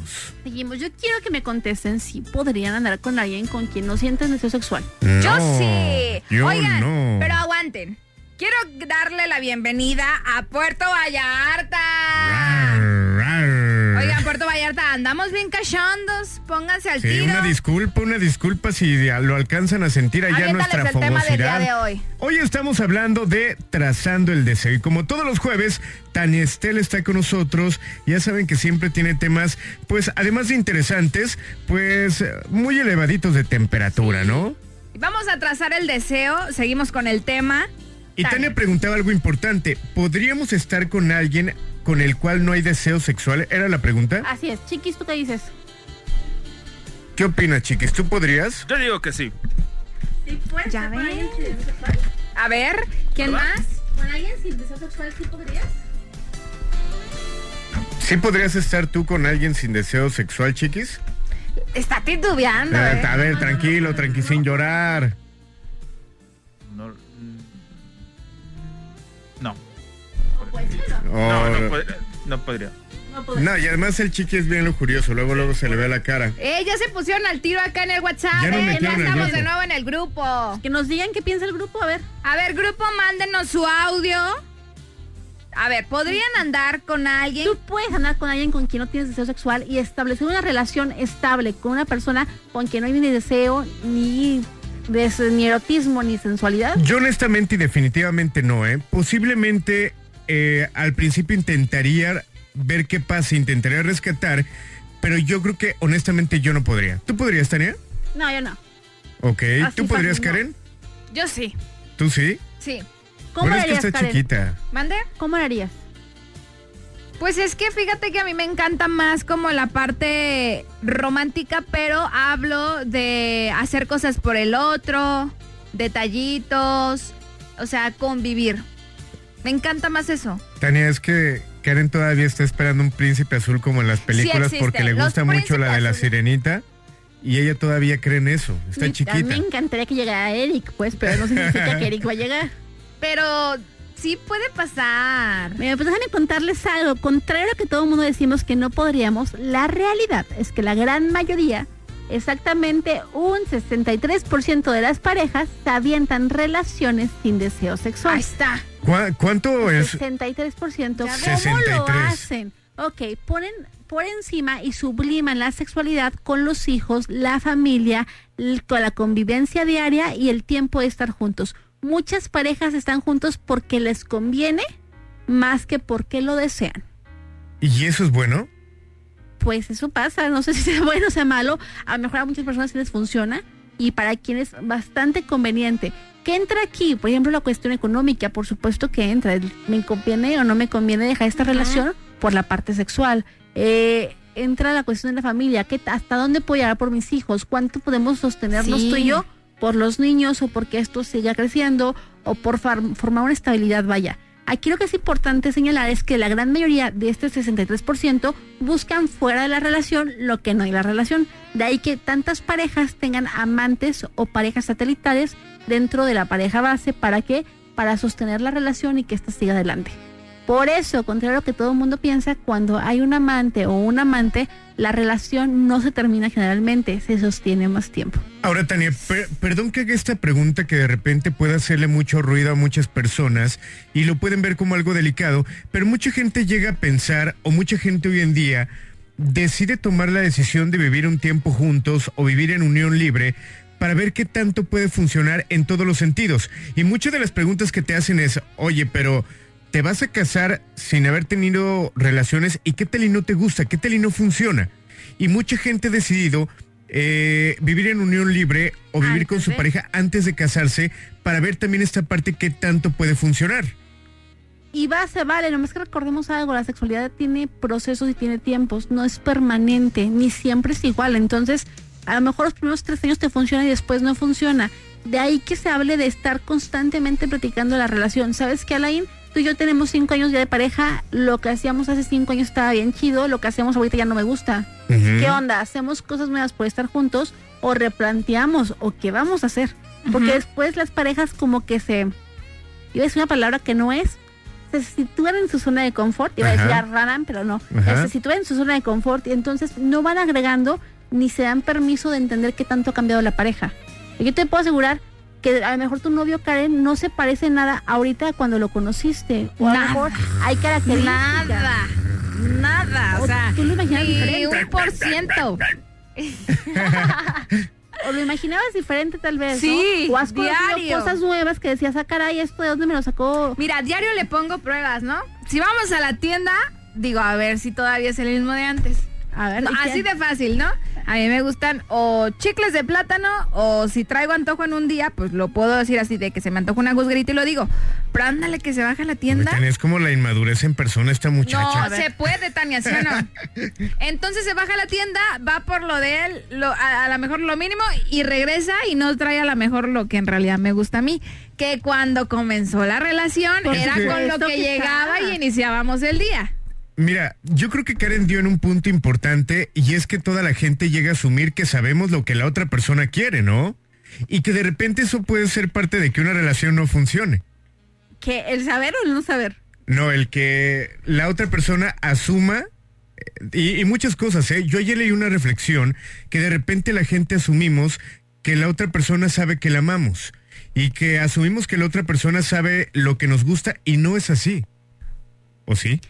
Seguimos. Yo quiero que me contesten si podrían andar con alguien con quien no sienten deseo sexual. Yo No, sí. Yo Oigan, no. pero aguanten. Quiero darle la bienvenida a Puerto Vallarta. Rar, rar. Oigan, Puerto Vallarta, andamos bien cachondos. Pónganse al Sí, tiro. una disculpa, una disculpa si lo alcanzan a sentir allá Aviéntales nuestra el tema del día de hoy. Hoy estamos hablando de trazando el deseo y como todos los jueves, Tania Estela está con nosotros. Ya saben que siempre tiene temas, pues además de interesantes, pues muy elevaditos de temperatura, ¿no? Vamos a trazar el deseo. Seguimos con el tema. Y Tania. Preguntaba algo importante. ¿Podríamos estar con alguien con el cual no hay deseo sexual? ¿Era la pregunta? Así es. Chiquis, ¿tú qué dices? ¿Qué opinas, chiquis? ¿Tú podrías? Yo digo que sí. Ya ven. A ver, ¿quién más? ¿Con alguien sin deseo sexual sí podrías? ¿Sí podrías estar tú con alguien sin deseo sexual, chiquis? Está titubeando. Ah, ¿eh? A ver, tranquilo, tranquilo, sin llorar. Oh, No, no, pod- no podría. no, y además el chiqui es bien lujurioso, luego luego se le ve la cara. Eh, ya se pusieron al tiro acá en el WhatsApp. Ya eh, metieron al estamos de nuevo en el grupo. Que nos digan qué piensa el grupo, a ver. A ver, grupo, mándenos su audio. A ver, ¿podrían andar con alguien? Tú puedes andar con alguien con quien no tienes deseo sexual y establecer una relación estable con una persona con quien no hay ni deseo, ni, des- ni erotismo, ni sensualidad. Yo honestamente y definitivamente no, ¿eh? Posiblemente eh, al principio intentaría ver qué pasa, intentaría rescatar, pero yo creo que honestamente yo no podría. ¿Tú podrías, Tania? No, yo no. Ok. Así ¿Tú podrías, fácil, no. Karen? Yo sí. ¿Tú sí? Sí. ¿Cómo lo es que harías, está Karen? chiquita. ¿Mande? ¿Cómo lo harías? Pues es que fíjate que a mí me encanta más como la parte romántica, pero hablo de hacer cosas por el otro, detallitos, o sea, convivir. Me encanta más eso. Tania, es que Karen todavía está esperando un príncipe azul como en las películas porque le Los gusta mucho la de la azules. sirenita y ella todavía cree en eso. Está Sí, A mí chiquita. me encantaría que llegara Eric, pues, pero no significa <laughs> que Eric va a llegar. Pero sí puede pasar. Mira, pues déjame contarles algo. Contrario a que todo el mundo decimos que no podríamos, la realidad es que la gran mayoría, exactamente un 63% de las parejas, se avientan relaciones sin deseo sexual. Ahí está. ¿Cuá- ¿Cuánto es? 63%. ¿Cómo lo 63. hacen? Ok, ponen por encima y subliman la sexualidad con los hijos, la familia, con la convivencia diaria y el tiempo de estar juntos. Muchas parejas están juntos porque les conviene más que porque lo desean. ¿Y eso es bueno? Pues eso pasa, no sé si sea <laughs> bueno o sea malo, a lo mejor a muchas personas sí les funciona y para quienes es bastante conveniente. ¿Qué entra aquí? Por ejemplo, la cuestión económica, por supuesto que entra. ¿Me conviene o no me conviene dejar esta relación por la parte sexual? Eh, entra la cuestión de la familia, ¿qué, ¿hasta dónde puedo llegar por mis hijos? ¿Cuánto podemos sostenernos Sí. tú y yo por los niños o porque esto siga creciendo o por far- formar una estabilidad, vaya? Aquí lo que es importante señalar es que la gran mayoría de este 63% buscan fuera de la relación lo que no hay la relación. De ahí que tantas parejas tengan amantes o parejas satelitales dentro de la pareja base. ¿Para qué? Para sostener la relación y que ésta siga adelante. Por eso, contrario a lo que todo el mundo piensa, cuando hay un amante o un amante, la relación no se termina generalmente, se sostiene más tiempo. Ahora, Tania, per- perdón que haga esta pregunta que de repente puede hacerle mucho ruido a muchas personas y lo pueden ver como algo delicado, pero mucha gente llega a pensar, o mucha gente hoy en día decide tomar la decisión de vivir un tiempo juntos o vivir en unión libre para ver qué tanto puede funcionar en todos los sentidos. Y muchas de las preguntas que te hacen es, oye, pero te vas a casar sin haber tenido relaciones y qué tal y no te gusta, qué tal y no funciona. Y mucha gente ha decidido eh, vivir en unión libre o vivir Antes con su pareja antes de casarse para ver también esta parte qué tanto puede funcionar. Y va, se vale, nomás que recordemos algo, la sexualidad tiene procesos y tiene tiempos, no es permanente, ni siempre es igual. Entonces, a lo mejor los primeros tres años te funciona y después no funciona. De ahí que se hable de estar constantemente platicando la relación. ¿Sabes qué, Alain? Tú y yo tenemos cinco años ya de pareja, lo que hacíamos hace cinco años estaba bien chido, lo que hacemos ahorita ya no me gusta. ¿Qué onda? ¿Hacemos cosas nuevas por estar juntos o replanteamos o qué vamos a hacer? Porque Ujú. después las parejas como que se... Iba a decir una palabra que no es, se sitúan en su zona de confort, iba a decir arranan, pero no, Ajá. se sitúan en su zona de confort y entonces no van agregando ni se dan permiso de entender qué tanto ha cambiado la pareja. Y yo te puedo asegurar que a lo mejor tu novio Karen no se parece nada ahorita cuando lo conociste. O a lo mejor hay características. Nada. Nada. O O sea, tú lo imaginas ni diferente. un por ciento. <laughs> O lo imaginabas diferente tal vez, Sí, ¿no? O has conocido diario. cosas nuevas que decías, ah, caray, ¿esto de dónde me lo sacó? Mira, diario le pongo pruebas, ¿no? Si vamos a la tienda, digo, a ver si todavía es el mismo de antes. A ver, así de fácil, ¿no? A mí me gustan o chicles de plátano o si traigo antojo en un día, pues lo puedo decir así de que se me antoja una gusguerita y lo digo. Pero ándale que se baja a la tienda. Es como la inmadurez en persona esta muchacha. No, se puede, Tania, ¿sí o no? <laughs> Entonces se baja a la tienda, va por lo de él, lo, a, a lo mejor lo mínimo, y regresa y no trae a lo mejor lo que en realidad me gusta a mí. Que cuando comenzó la relación era con lo que que llegaba y iniciábamos el día. Mira, yo creo que Karen dio en un punto importante y es que toda la gente llega a asumir que sabemos lo que la otra persona quiere, ¿no? Y que de repente eso puede ser parte de que una relación no funcione. ¿Qué? ¿El saber o el no saber? No, el que la otra persona asuma eh, y, y muchas cosas, ¿eh? Yo ayer leí una reflexión que de repente la gente asumimos que la otra persona sabe que la amamos y que asumimos que la otra persona sabe lo que nos gusta y no es así. ¿O sí?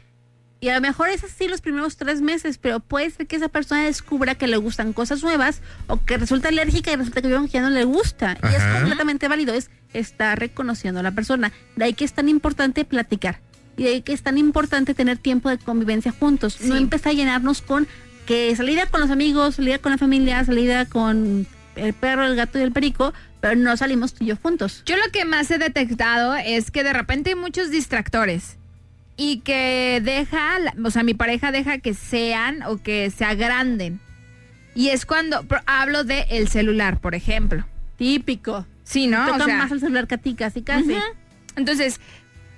Y a lo mejor es así los primeros tres meses, pero puede ser que esa persona descubra que le gustan cosas nuevas o que resulta alérgica y resulta que ya no le gusta. Y es completamente válido, es estar reconociendo a la persona. De ahí que es tan importante platicar. Y de ahí que es tan importante tener tiempo de convivencia juntos. No empezar a llenarnos con que salida con los amigos, salida con la familia, salida con el perro, el gato y el perico, pero no salimos tú y yo juntos. Yo lo que más he detectado es que de repente hay muchos distractores y que deja, o sea, mi pareja deja que sean o que se agranden. Y es cuando hablo de el celular, por ejemplo. Típico. Sí, ¿no? O Toca sea, más el celular que a ti, casi casi. Entonces,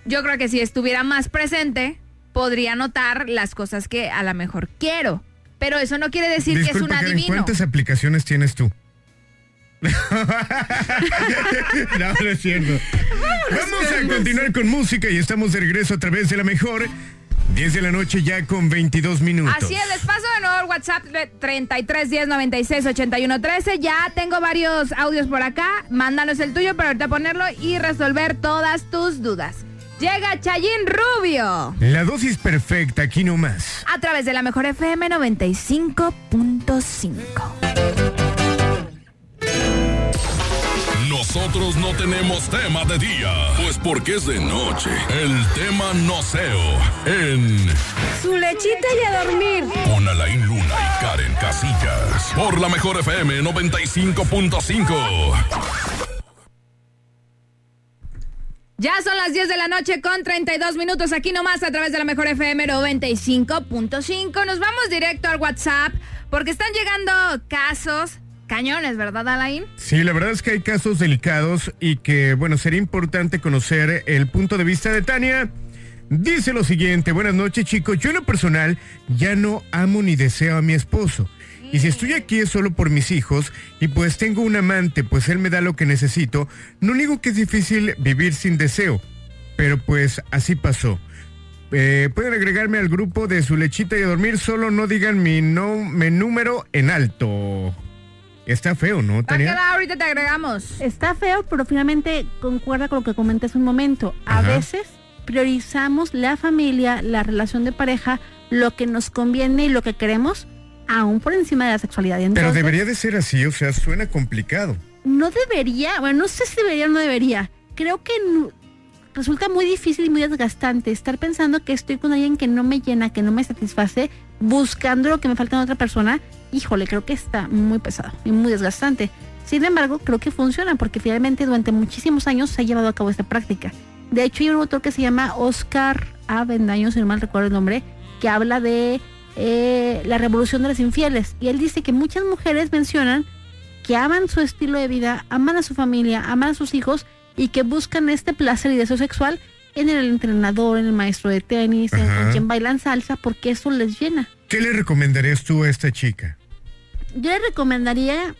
yo creo que si estuviera más presente, podría notar las cosas que a lo mejor quiero. Pero eso no quiere decir que es un adivino. ¿cuántas aplicaciones tienes tú? <laughs> no, no es cierto. Vamos a continuar con música y estamos de regreso a través de la mejor. 10 de la noche ya con 22 minutos. Así es, les paso de nuevo el WhatsApp de 33 10 96 81 13. Ya tengo varios audios por acá. Mándanos el tuyo para ahorita ponerlo y resolver todas tus dudas. Llega Chayín Rubio La dosis perfecta, aquí nomás. a través de la mejor FM 95.5. Nosotros no tenemos tema de día, pues porque es de noche. El tema noceo en Su lechita y a dormir. con Alain Luna y Karen Casillas. Por la mejor FM 95.5. Ya son las 10 de la noche con 32 minutos aquí nomás a través de la mejor FM 95.5. Nos vamos directo al WhatsApp porque están llegando casos cañones, ¿verdad, Alain? Sí, la verdad es que hay casos delicados y que, bueno, sería importante conocer el punto de vista de Tania. Dice lo siguiente, buenas noches chicos, yo en lo personal ya no amo ni deseo a mi esposo. Y si estoy aquí es solo por mis hijos y pues tengo un amante, pues él me da lo que necesito. No digo que es difícil vivir sin deseo, pero pues así pasó. Eh, pueden agregarme al grupo de su lechita y a dormir, solo no digan mi, no, mi número en alto. Está feo, ¿no, Tania? quedar, ahorita te agregamos. Está feo, pero finalmente concuerda con lo que comenté hace un momento. A Ajá. veces priorizamos la familia, la relación de pareja, lo que nos conviene y lo que queremos, aún por encima de la sexualidad. Pero Entonces, debería de ser así, o sea, suena complicado. no debería, bueno, no sé si debería o no debería. Creo que resulta muy difícil y muy desgastante estar pensando que estoy con alguien que no me llena, que no me satisface, buscando lo que me falta en otra persona. Híjole, creo que está muy pesado y muy desgastante. Sin embargo, creo que funciona porque finalmente durante muchísimos años se ha llevado a cabo esta práctica. De hecho, hay un autor que se llama Oscar A. Bendaño, si no mal recuerdo el nombre, que habla de eh, la revolución de las infieles. Y él dice que muchas mujeres mencionan que aman su estilo de vida, aman a su familia, aman a sus hijos y que buscan este placer y deseo sexual en el entrenador, en el maestro de tenis, en, Ajá. en quien bailan salsa, porque eso les llena. ¿Qué le recomendarías tú a esta chica? Yo le recomendaría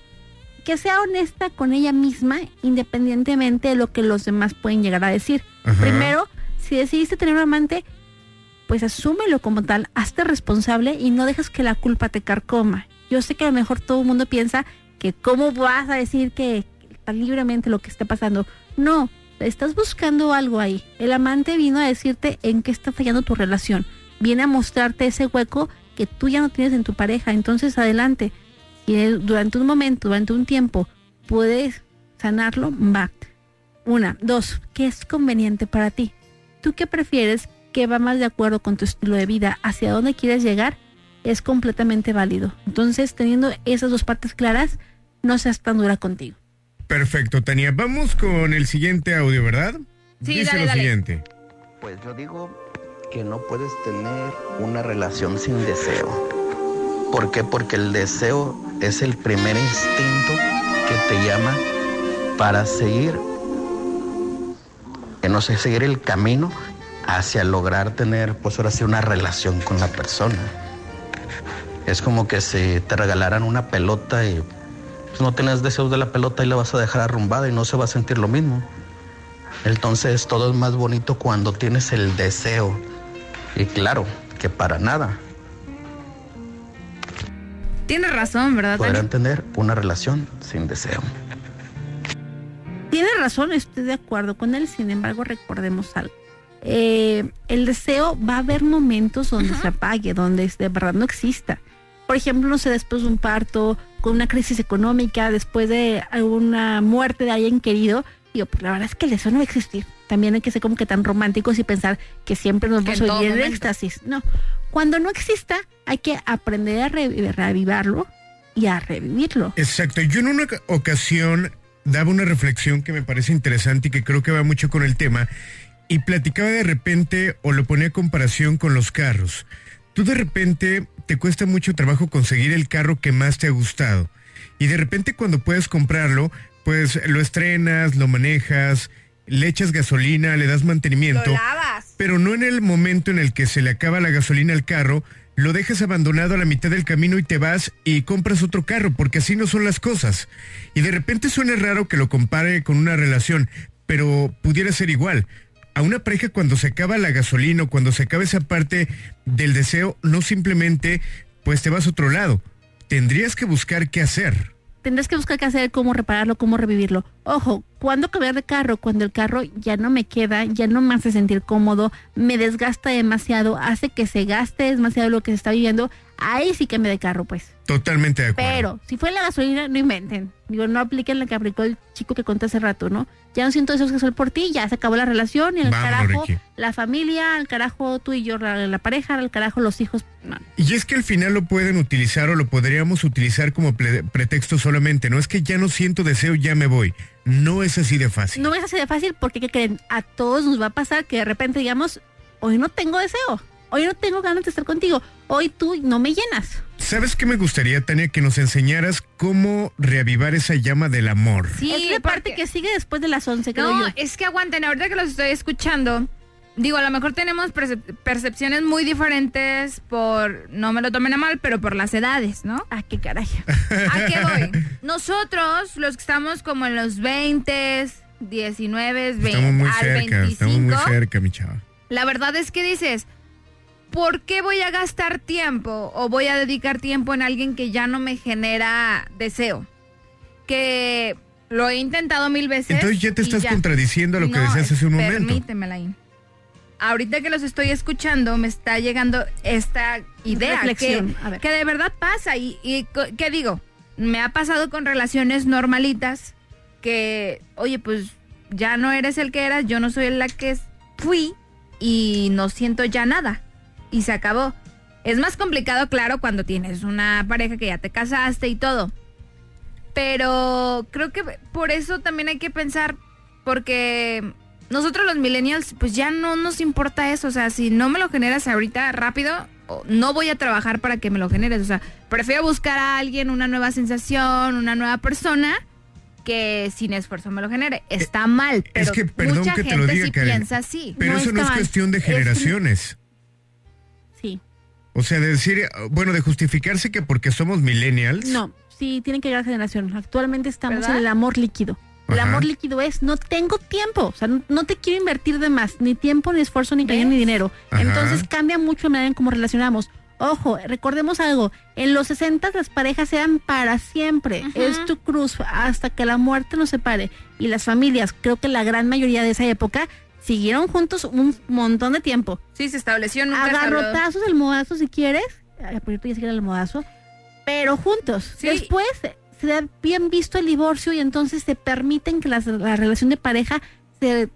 que sea honesta con ella misma, independientemente de lo que los demás pueden llegar a decir. Ajá. Primero, si decidiste tener un amante, pues asúmelo como tal, hazte responsable y no dejes que la culpa te carcoma. Yo sé que a lo mejor todo el mundo piensa que cómo vas a decir que está libremente lo que está pasando. No, estás buscando algo ahí. El amante vino a decirte en qué está fallando tu relación. Viene a mostrarte ese hueco que tú ya no tienes en tu pareja. Entonces, adelante. Si él, durante un momento, durante un tiempo, puedes sanarlo, va. Una. Dos, ¿qué es conveniente para ti? ¿Tú qué prefieres? ¿Qué va más de acuerdo con tu estilo de vida? ¿Hacia dónde quieres llegar? es completamente válido. Entonces, teniendo esas dos partes claras, no seas tan dura contigo. Perfecto, Tania. Vamos con el siguiente audio, ¿verdad? Sí, Dice dale, lo dale. siguiente. Pues yo digo que no puedes tener una relación sin deseo. ¿Por qué? Porque el deseo es el primer instinto que te llama para seguir, que no sé, seguir el camino hacia lograr tener, pues ahora sí, una relación con la persona. Es como que si te regalaran una pelota y pues, no tienes deseos de la pelota y la vas a dejar arrumbada y no se va a sentir lo mismo. Entonces todo es más bonito cuando tienes el deseo. Y claro, que para nada Tienes razón, ¿verdad? Podrán tener una relación sin deseo. Tiene razón, estoy de acuerdo con él, sin embargo, recordemos algo. Eh, el deseo va a haber momentos donde se apague, donde de verdad no exista. Por ejemplo, no sé, después de un parto, con una crisis económica, después de alguna muerte de alguien querido, digo, pues la verdad es que el deseo no va a existir. También hay que ser como que tan románticos y pensar que siempre nos vamos en a momento. éxtasis. No, cuando no exista, hay que aprender a re- reavivarlo y a revivirlo. Exacto. Yo en una oca- ocasión daba una reflexión que me parece interesante y que creo que va mucho con el tema y platicaba de repente o lo ponía en comparación con los carros. Tú de repente te cuesta mucho trabajo conseguir el carro que más te ha gustado y de repente cuando puedes comprarlo, pues lo estrenas, lo manejas, le echas gasolina, le das mantenimiento. Lo lavas. pero no en el momento en el que se le acaba la gasolina al carro, lo dejas abandonado a la mitad del camino y te vas y compras otro carro, porque así no son las cosas. Y de repente suena raro que lo compare con una relación, pero pudiera ser igual. A una pareja cuando se acaba la gasolina o cuando se acaba esa parte del deseo, no simplemente pues te vas a otro lado. Tendrías que buscar qué hacer. Tendrás que buscar qué hacer, cómo repararlo, cómo revivirlo. Ojo, cuando cambiar de carro? Cuando el carro ya no me queda, ya no me hace sentir cómodo, me desgasta demasiado, hace que se gaste demasiado lo que se está viviendo, ahí sí que me de carro, pues. Totalmente de acuerdo. Pero si fue la gasolina, no inventen. Digo, no apliquen la que aplicó el chico que conté hace rato, ¿no? Ya no siento que son por ti, ya se acabó la relación y al Vámonos, carajo Ricky. la familia, al carajo tú y yo, la, la pareja, al carajo los hijos. No. Y es que al final lo pueden utilizar o lo podríamos utilizar como ple- pretexto solamente. No es que ya no siento deseo, ya me voy. No es así de fácil. No es así de fácil porque, ¿qué creen? A todos nos va a pasar que de repente digamos, hoy no tengo deseo, hoy no tengo ganas de estar contigo, hoy tú no me llenas. ¿Sabes qué me gustaría, Tania? Que nos enseñaras cómo reavivar esa llama del amor. Sí, es la parte porque- que sigue después de las 11, creo No, yo. es que aguanten, ahorita que los estoy escuchando, digo, a lo mejor tenemos percep- percepciones muy diferentes por, no me lo tomen a mal, pero por las edades, ¿no? Ah, qué caray. <laughs> ¿A qué voy? Nosotros, los que estamos como en los 20, 19, 20, Estamos muy al cerca, 25, estamos muy cerca, mi chava. la verdad es que dices, ¿por qué voy a gastar tiempo o voy a dedicar tiempo en alguien que ya no me genera deseo? Que lo he intentado mil veces. Entonces ya te estás contradiciendo a lo que decías hace un momento. Permíteme, Lain. Ahorita que los estoy escuchando, me está llegando esta idea que, Reflexión, a ver. que de verdad pasa. Y, y ¿qué digo? Me ha pasado con relaciones normalitas que, oye, pues ya no eres el que eras, yo no soy la que fui y no siento ya nada. Y se acabó. Es más complicado, claro, cuando tienes una pareja que ya te casaste y todo. Pero creo que por eso también hay que pensar, porque nosotros los millennials, pues ya no nos importa eso. O sea, si no me lo generas ahorita rápido, no voy a trabajar para que me lo generes. O sea, prefiero buscar a alguien, una nueva sensación, una nueva persona, que sin esfuerzo me lo genere. Está mal, pero Eh, que, perdón mucha que te gente lo diga, sí Karen, piensa así. Pero No eso no es mal. cuestión de Es- generaciones. O sea, de decir, bueno, de justificarse que porque somos millennials. No, sí, tiene que llegar generación. Actualmente estamos ¿Verdad? en el amor líquido. El Ajá. amor líquido es, no tengo tiempo, o sea, no, no te quiero invertir de más, ni tiempo, ni esfuerzo, ni cariño, ni dinero. Ajá. Entonces cambia mucho la manera en cómo relacionamos. Ojo, recordemos algo, en los 60 las parejas eran para siempre, es tu cruz hasta que la muerte nos separe. Y las familias, creo que la gran mayoría de esa época, siguieron juntos un montón de tiempo. Sí, se estableció nunca. Agarrotazos, el modazo si quieres. Por cierto, ya se el modazo. Pero juntos. Sí. Después se da bien visto el divorcio y entonces se permiten que las- la, relación de pareja se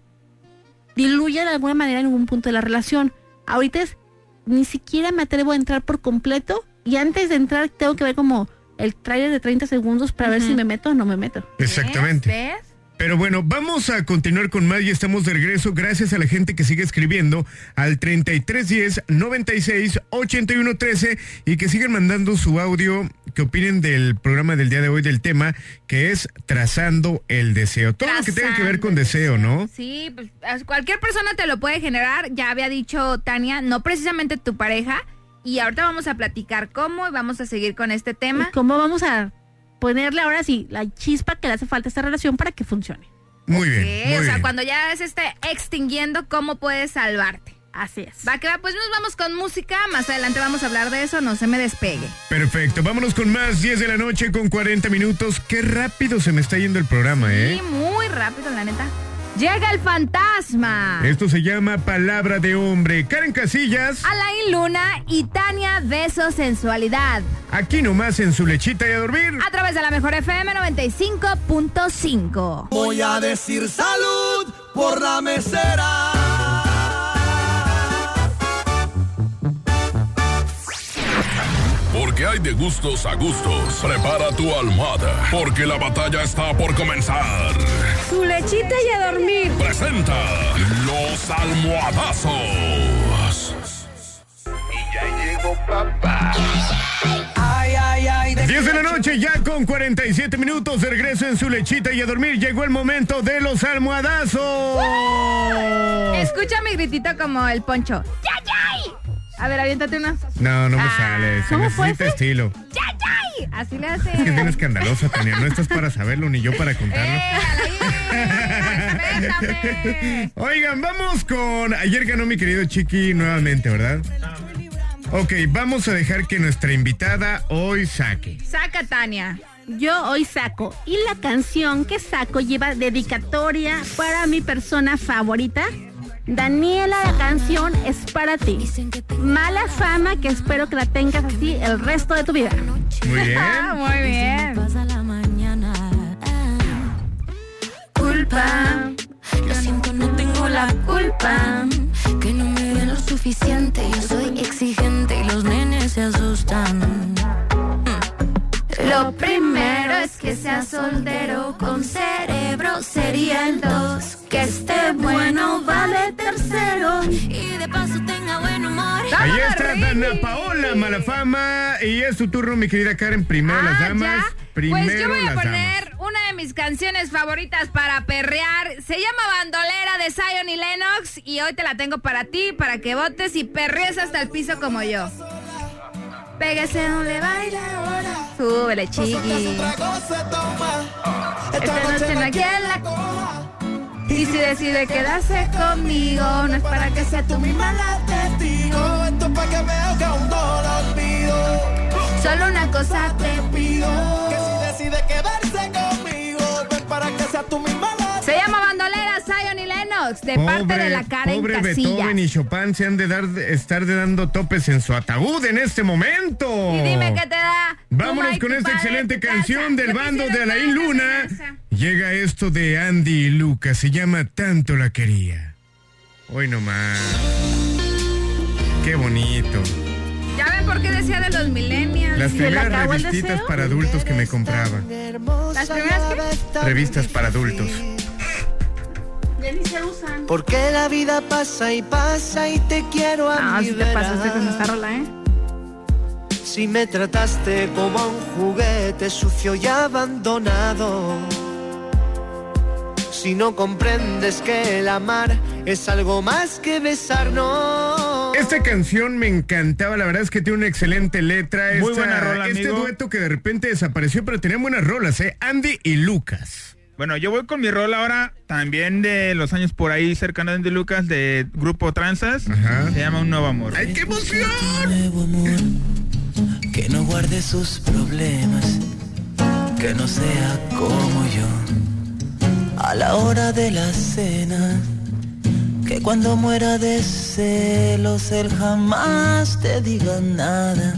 diluya de alguna manera en algún punto de la relación. Ahorita es, ni siquiera me atrevo a entrar por completo y antes de entrar tengo que ver como el trailer de 30 segundos para ver si me meto o no me meto. Exactamente. ¿Ves? Pero bueno, vamos a continuar con más y estamos de regreso gracias a la gente que sigue escribiendo al 3310 96 81 13 y que siguen mandando su audio que opinen del programa del día de hoy del tema que es trazando el deseo. Todo lo que tenga que ver con deseo, ¿no? Sí, pues cualquier persona te lo puede generar. Ya había dicho Tania, no precisamente tu pareja. Y ahorita vamos a platicar cómo y vamos a seguir con este tema. ¿Y ¿Cómo vamos a ponerle ahora sí la chispa que le hace falta a esta relación para que funcione? Muy bien. Sí, muy o sea, bien. cuando ya se esté extinguiendo, ¿cómo puedes salvarte? Así es. Va que va, pues nos vamos con música. Más adelante vamos a hablar de eso. No se me despegue. Perfecto, vámonos con más 10 de la noche con 40 minutos. Qué rápido se me está yendo el programa, ¿eh? Sí, muy rápido, la neta. Llega el fantasma. Esto se llama Palabra de Hombre. Karen Casillas, Alain Luna y Tania Beso Sensualidad. aquí nomás en su lechita y a dormir. A través de la mejor FM 95.5. Voy a decir salud por la mesera. Hay de gustos a gustos. Prepara tu almohada, porque la batalla está por comenzar. Su lechita y a dormir. Presenta los almohadazos. Ay, ay, ay. 10 de la noche ya con 47 minutos de regreso en su lechita y a dormir. Llegó el momento de los almohadazos. Escucha mi gritito como el poncho. ¡Yay, yay! A ver, aviéntate una. No, no me Ah, sale. Se ¿cómo fue necesita estilo. ¡Yay, yay! Así le hace. Es que es bien escandalosa, Tania. No estás para saberlo ni yo para contarlo. ¡Eh. Oigan, vamos con. Ayer ganó mi querido Chiqui nuevamente, ¿verdad? Ok, vamos a dejar que nuestra invitada hoy saque. Saca, Tania. Yo hoy saco. Y la canción que saco lleva dedicatoria para mi persona favorita. Daniela, la canción es para ti. Mala fama que espero que la tengas así el resto de tu vida. Muy bien. <laughs> Muy bien. Pasa la mañana. Culpa. Lo siento, no tengo la culpa. Que no me den lo suficiente. Yo soy exigente y los nenes se asustan. Lo primero es que sea soltero con cerebro sería el dos. Que esté bueno vale tercero. Y de paso tenga buen humor. Ahí ¡Vámonos, está! Dana Paola Malafama. Y es tu turno, mi querida Karen. Primero las Ah, damas. ya. Primero Pues yo voy a las poner damas. una de mis canciones favoritas para perrear. Se llama Bandolera de Zion y Lennox. Y hoy te la tengo para ti, para que votes y perrees hasta el piso como yo. Pégase, le baila ahora. Súbele, chiqui. Esta noche no la... Y si decide quedarse conmigo, no es para que sea tú misma la testigo. Esto es para que aún no lo olvido. Solo una cosa te pido. De parte de la Karen pobre Casillas. Beethoven y Chopin se han de dar, estar de dando topes en su ataúd en este momento. Y dime qué te da. Vámonos con esta excelente canción del Yo bando de Alain una Luna. Llega esto de Andy y Lucas, se llama Tanto la quería. Hoy nomás. Qué bonito. Ya ven por qué decía de los millennials. Las ¿Se le primeras revistitas para adultos que me compraba. ¿Las primeras qué? Revistas para adultos. Ya ni se usan. Porque la vida pasa y pasa y te quiero a Ah, mi si te pasaste con esta rola, ¿eh? Si me trataste como un juguete sucio y abandonado. Si no comprendes que el amar es algo más que besarnos. Esta canción me encantaba, la verdad es que tiene una excelente letra. Muy Esta- buena rola, Este amigo. dueto que de repente desapareció, pero tenía buenas rolas, ¿eh? Andy y Lucas. Bueno, yo voy con mi rol ahora, también de los años por ahí cercanos de Lucas, de Grupo Transas. Ajá. Se llama Un Nuevo Amor. ¡Ay, qué emoción! nuevo amor, que no guarde sus problemas, que no sea como yo. A la hora de la cena, que cuando muera de celos él jamás te diga nada,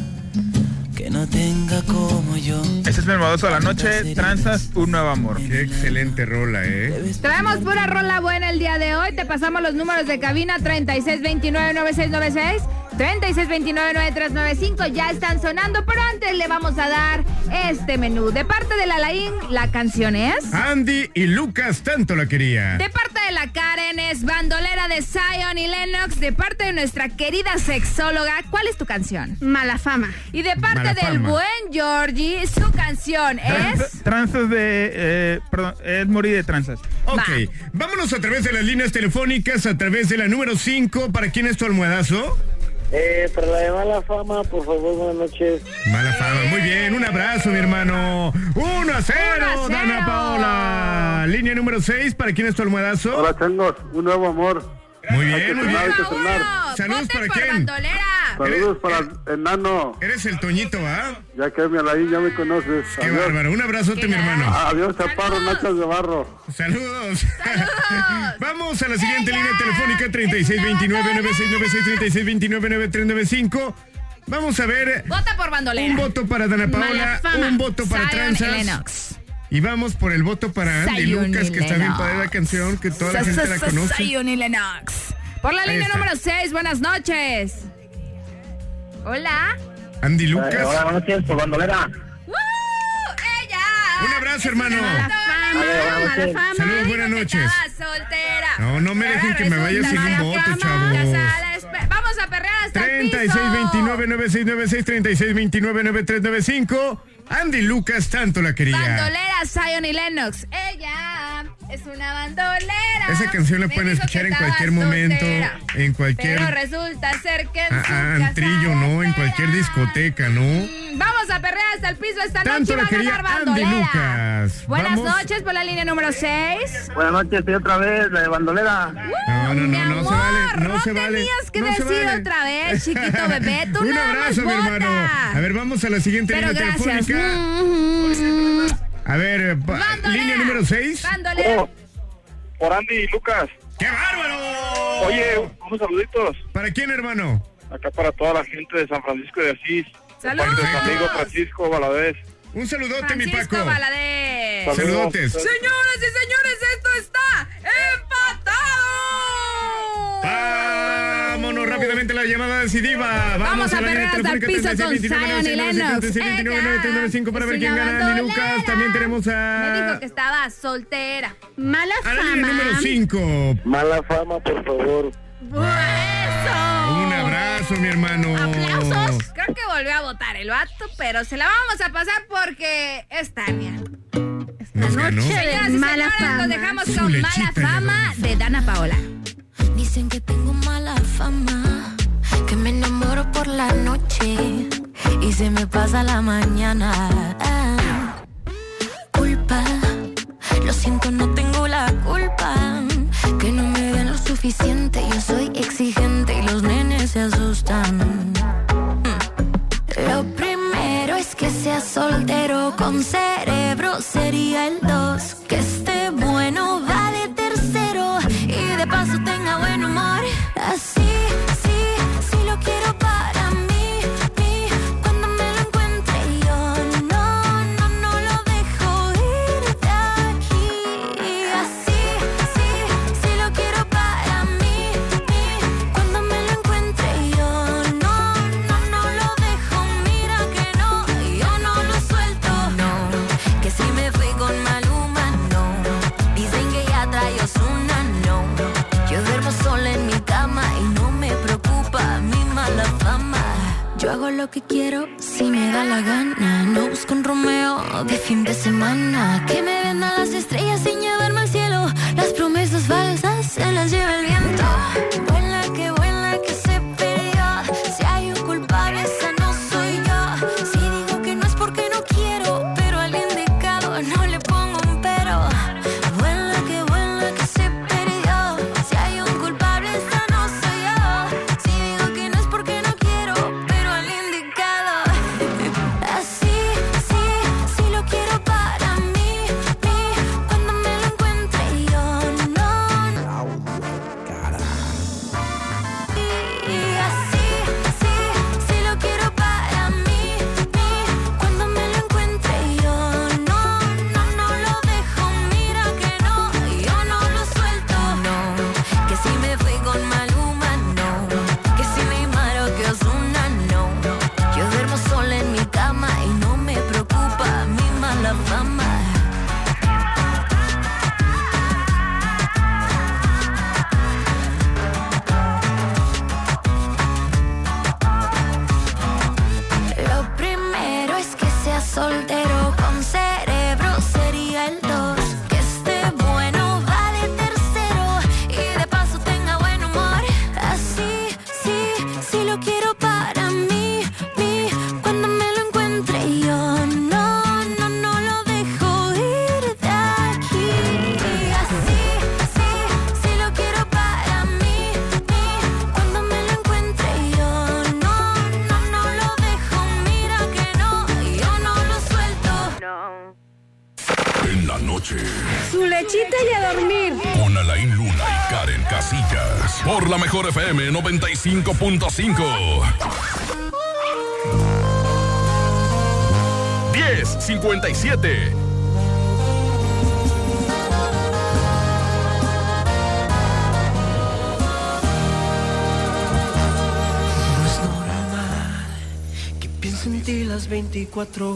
que no tenga como yo. Ese es mi hermoso de la noche, Transas, Un Nuevo Amor. Qué excelente rola, ¿eh? Traemos pura rola buena el día de hoy. Te pasamos los números de cabina 3629-9696. 36299395 ya están sonando, pero antes le vamos a dar este menú. De parte de la Laín, la canción es. Andy y Lucas tanto la quería. De parte de la Karen es bandolera de Zion y Lennox. De parte de nuestra querida sexóloga, ¿cuál es tu canción? Mala fama. Y de parte Mala del fama. buen Georgie, su canción es. Tranzas de. eh, perdón, es morir de tranzas. Ok, vámonos a través de las líneas telefónicas, a través de la número 5. ¿Para quién es tu almohadazo? Eh, para la de mala fama, por favor, buenas noches. Mala fama. Muy bien, un abrazo, mi hermano. 1 a 0, Uno a cero. Dana Paola. Línea número 6. ¿Para quién es tu almohadazo? Hola, changos, un nuevo amor. Muy bien, muy. Saludos para quién. bandolera. Saludos para el enano. Eres el Toñito, ¿ah? Ya que mi Alain ya me conoces. Qué Adiós. bárbaro. Un abrazote, mi hermano. Adiós, chaparro, nachas de barro. Saludos. <laughs> Vamos a la siguiente línea telefónica 3629-9696-3629-9395. Vamos a ver Vota por bandolera. un voto para Dana Paola, un voto para Tranzas. Y vamos por el voto para Andy Zion Lucas, que está bien padre la canción, que toda la gente la conoce. Zion y Lennox. Por la Ahí línea está. número 6, buenas noches. Hola. Andy Lucas. Eh, buenas noches, por bandolera. ¡Woo! ¡Ella! Un abrazo, hermano. Fama, fama. Saludos, buenas noches. Soltera. No, no me dejen que me vaya sin un voto, chavos. Vamos a perrear hasta el piso. 3629-9696, 3629-9395. Andy Lucas tanto la quería. Bandolera, Zion y Lennox. Ella es una bandolera. Esa canción la pueden escuchar en cualquier momento, soltera. en cualquier Pero resulta ser que en ah, su ah, antrillo, ¿no? En cualquier discoteca, ¿no? Mm, Vamos a perrear hasta el piso esta Tanto noche y la va a quería ganar bandolera. Lucas. Buenas Vamos. noches por la línea número 6. Buenas noches, estoy otra vez, la de bandolera. No, no, Mi no, no amor, se vale, no, no se vale. tenías que no decir vale. otra vez, chiquito bebé. <laughs> Tú Un nada más abrazo, mi hermano. A ver, vamos a la siguiente Pero línea gracias. telefónica. Mm, A ver, Bandolera. línea número 6. Bandolera. Oh, por Andy y Lucas. ¡Qué bárbaro! Oye, unos saluditos. ¿Para quién, hermano? Acá para toda la gente de San Francisco de Asís. Saludos. Para mi amigo Francisco Valadez. Un saludote, mi Francisco Paco. Valadez. Saludos. Saludotes. Señoras y señores, esto está empatado. Vámonos rápidamente a la llamada decisiva. Vamos, Vamos a línea perrear hasta el piso con 36, Zion y Lennox. 36, para ver quién gana. Lucas. También tenemos Me dijo a. que estaba soltera. Mala A la fama. número 5. Mala fama, por favor. ¡Eso! Un abrazo, mi hermano. Aplausos. Creo que volvió a votar el vato, pero se la vamos a pasar porque es Tania. Nos ganó. noche Señoras y Mala señores, fama. nos dejamos Su con Mala de Fama de Dana Paola. Dicen que tengo mala fama, que me enamoro por la noche y se me pasa la mañana. Culpa, lo siento, no tengo la culpa. Que no me den lo suficiente, yo soy exigente y los nenes se asustan. Lo primero es que sea soltero con cerebro, sería el dos. Que esté bueno, lo que quiero si me da la gana. No busco un Romeo de fin de semana. Que me vendan las estrellas sin 95.5. 1057. No es normal que piense en ti las 24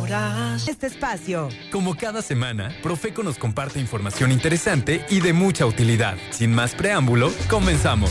horas. Este espacio. Como cada semana, Profeco nos comparte información interesante y de mucha utilidad. Sin más preámbulo, comenzamos.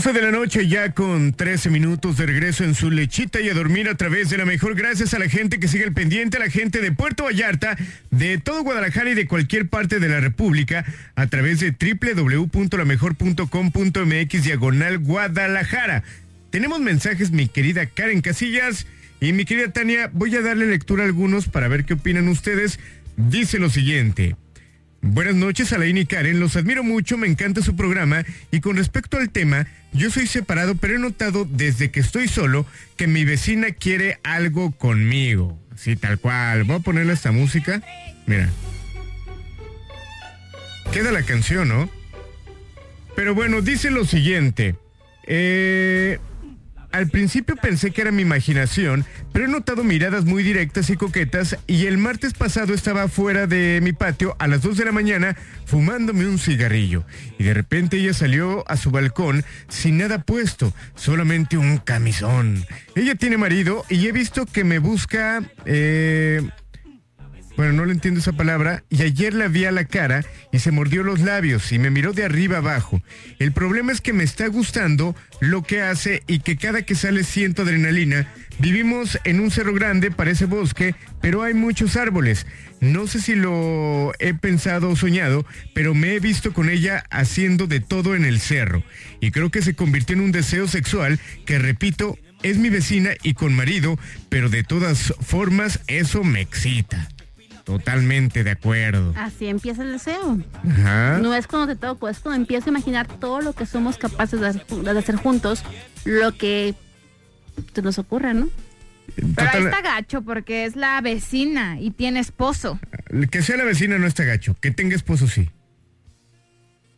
11 de la noche ya con 13 minutos de regreso en su lechita y a dormir a través de la mejor. Gracias a la gente que sigue el pendiente, a la gente de Puerto Vallarta, de todo Guadalajara y de cualquier parte de la República a través de www.lamejor.com.mx diagonal Guadalajara. Tenemos mensajes, mi querida Karen Casillas y mi querida Tania. Voy a darle lectura a algunos para ver qué opinan ustedes. Dice lo siguiente. Buenas noches, Alain y Karen. Los admiro mucho, me encanta su programa. Y con respecto al tema, yo soy separado, pero he notado desde que estoy solo que mi vecina quiere algo conmigo. Sí, tal cual. Voy a ponerle esta música. Mira. Queda la canción, ¿no? Pero bueno, dice lo siguiente. Eh, al principio pensé que era mi imaginación, pero he notado miradas muy directas y coquetas y el martes pasado estaba fuera de mi patio a las 2 de la mañana fumándome un cigarrillo y de repente ella salió a su balcón sin nada puesto, solamente un camisón. Ella tiene marido y he visto que me busca... Eh, bueno, no le entiendo esa palabra. Y ayer la vi a la cara y se mordió los labios y me miró de arriba abajo. El problema es que me está gustando lo que hace y que cada que sale siento adrenalina. Vivimos en un cerro grande, parece bosque, pero hay muchos árboles. No sé si lo he pensado o soñado, pero me he visto con ella haciendo de todo en el cerro. Y creo que se convirtió en un deseo sexual que, repito, es mi vecina y con marido, pero de todas formas eso me excita. Totalmente de acuerdo. Así empieza el deseo. Ajá. No es cuando te toco, es cuando empiezo a imaginar todo lo que somos capaces de, hacer- juntos, lo que se nos ocurra, ¿no? Pero ahí está gacho porque es la vecina y tiene esposo. Que sea la vecina no está gacho. Que tenga esposo sí.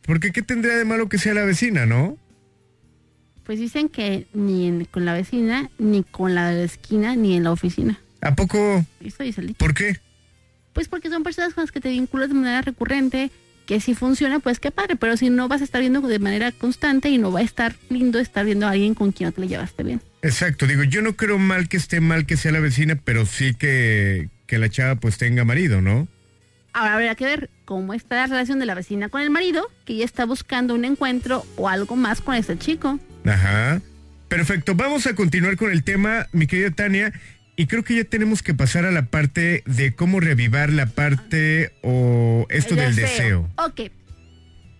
Porque qué tendría de malo que sea la vecina, ¿no? Pues dicen que ni en- con la vecina, ni con la de la esquina, ni en la oficina. ¿A poco? Eso dice el dicho. ¿Por qué? Pues porque son personas con las que te vinculas de manera recurrente, que si funciona, pues qué padre, pero si no vas a estar viendo de manera constante y no va a estar lindo estar viendo a alguien con quien no te le llevaste bien. Exacto, digo, yo no creo mal que esté mal que sea la vecina, pero sí que, que la chava pues tenga marido, ¿no? Ahora habrá que ver cómo está la relación de la vecina con el marido, que ya está buscando un encuentro o algo más con este chico. Ajá. Perfecto, vamos a continuar con el tema, mi querida Tania, y creo que ya tenemos que pasar a la parte de cómo reavivar la parte o esto El del deseo. Ok.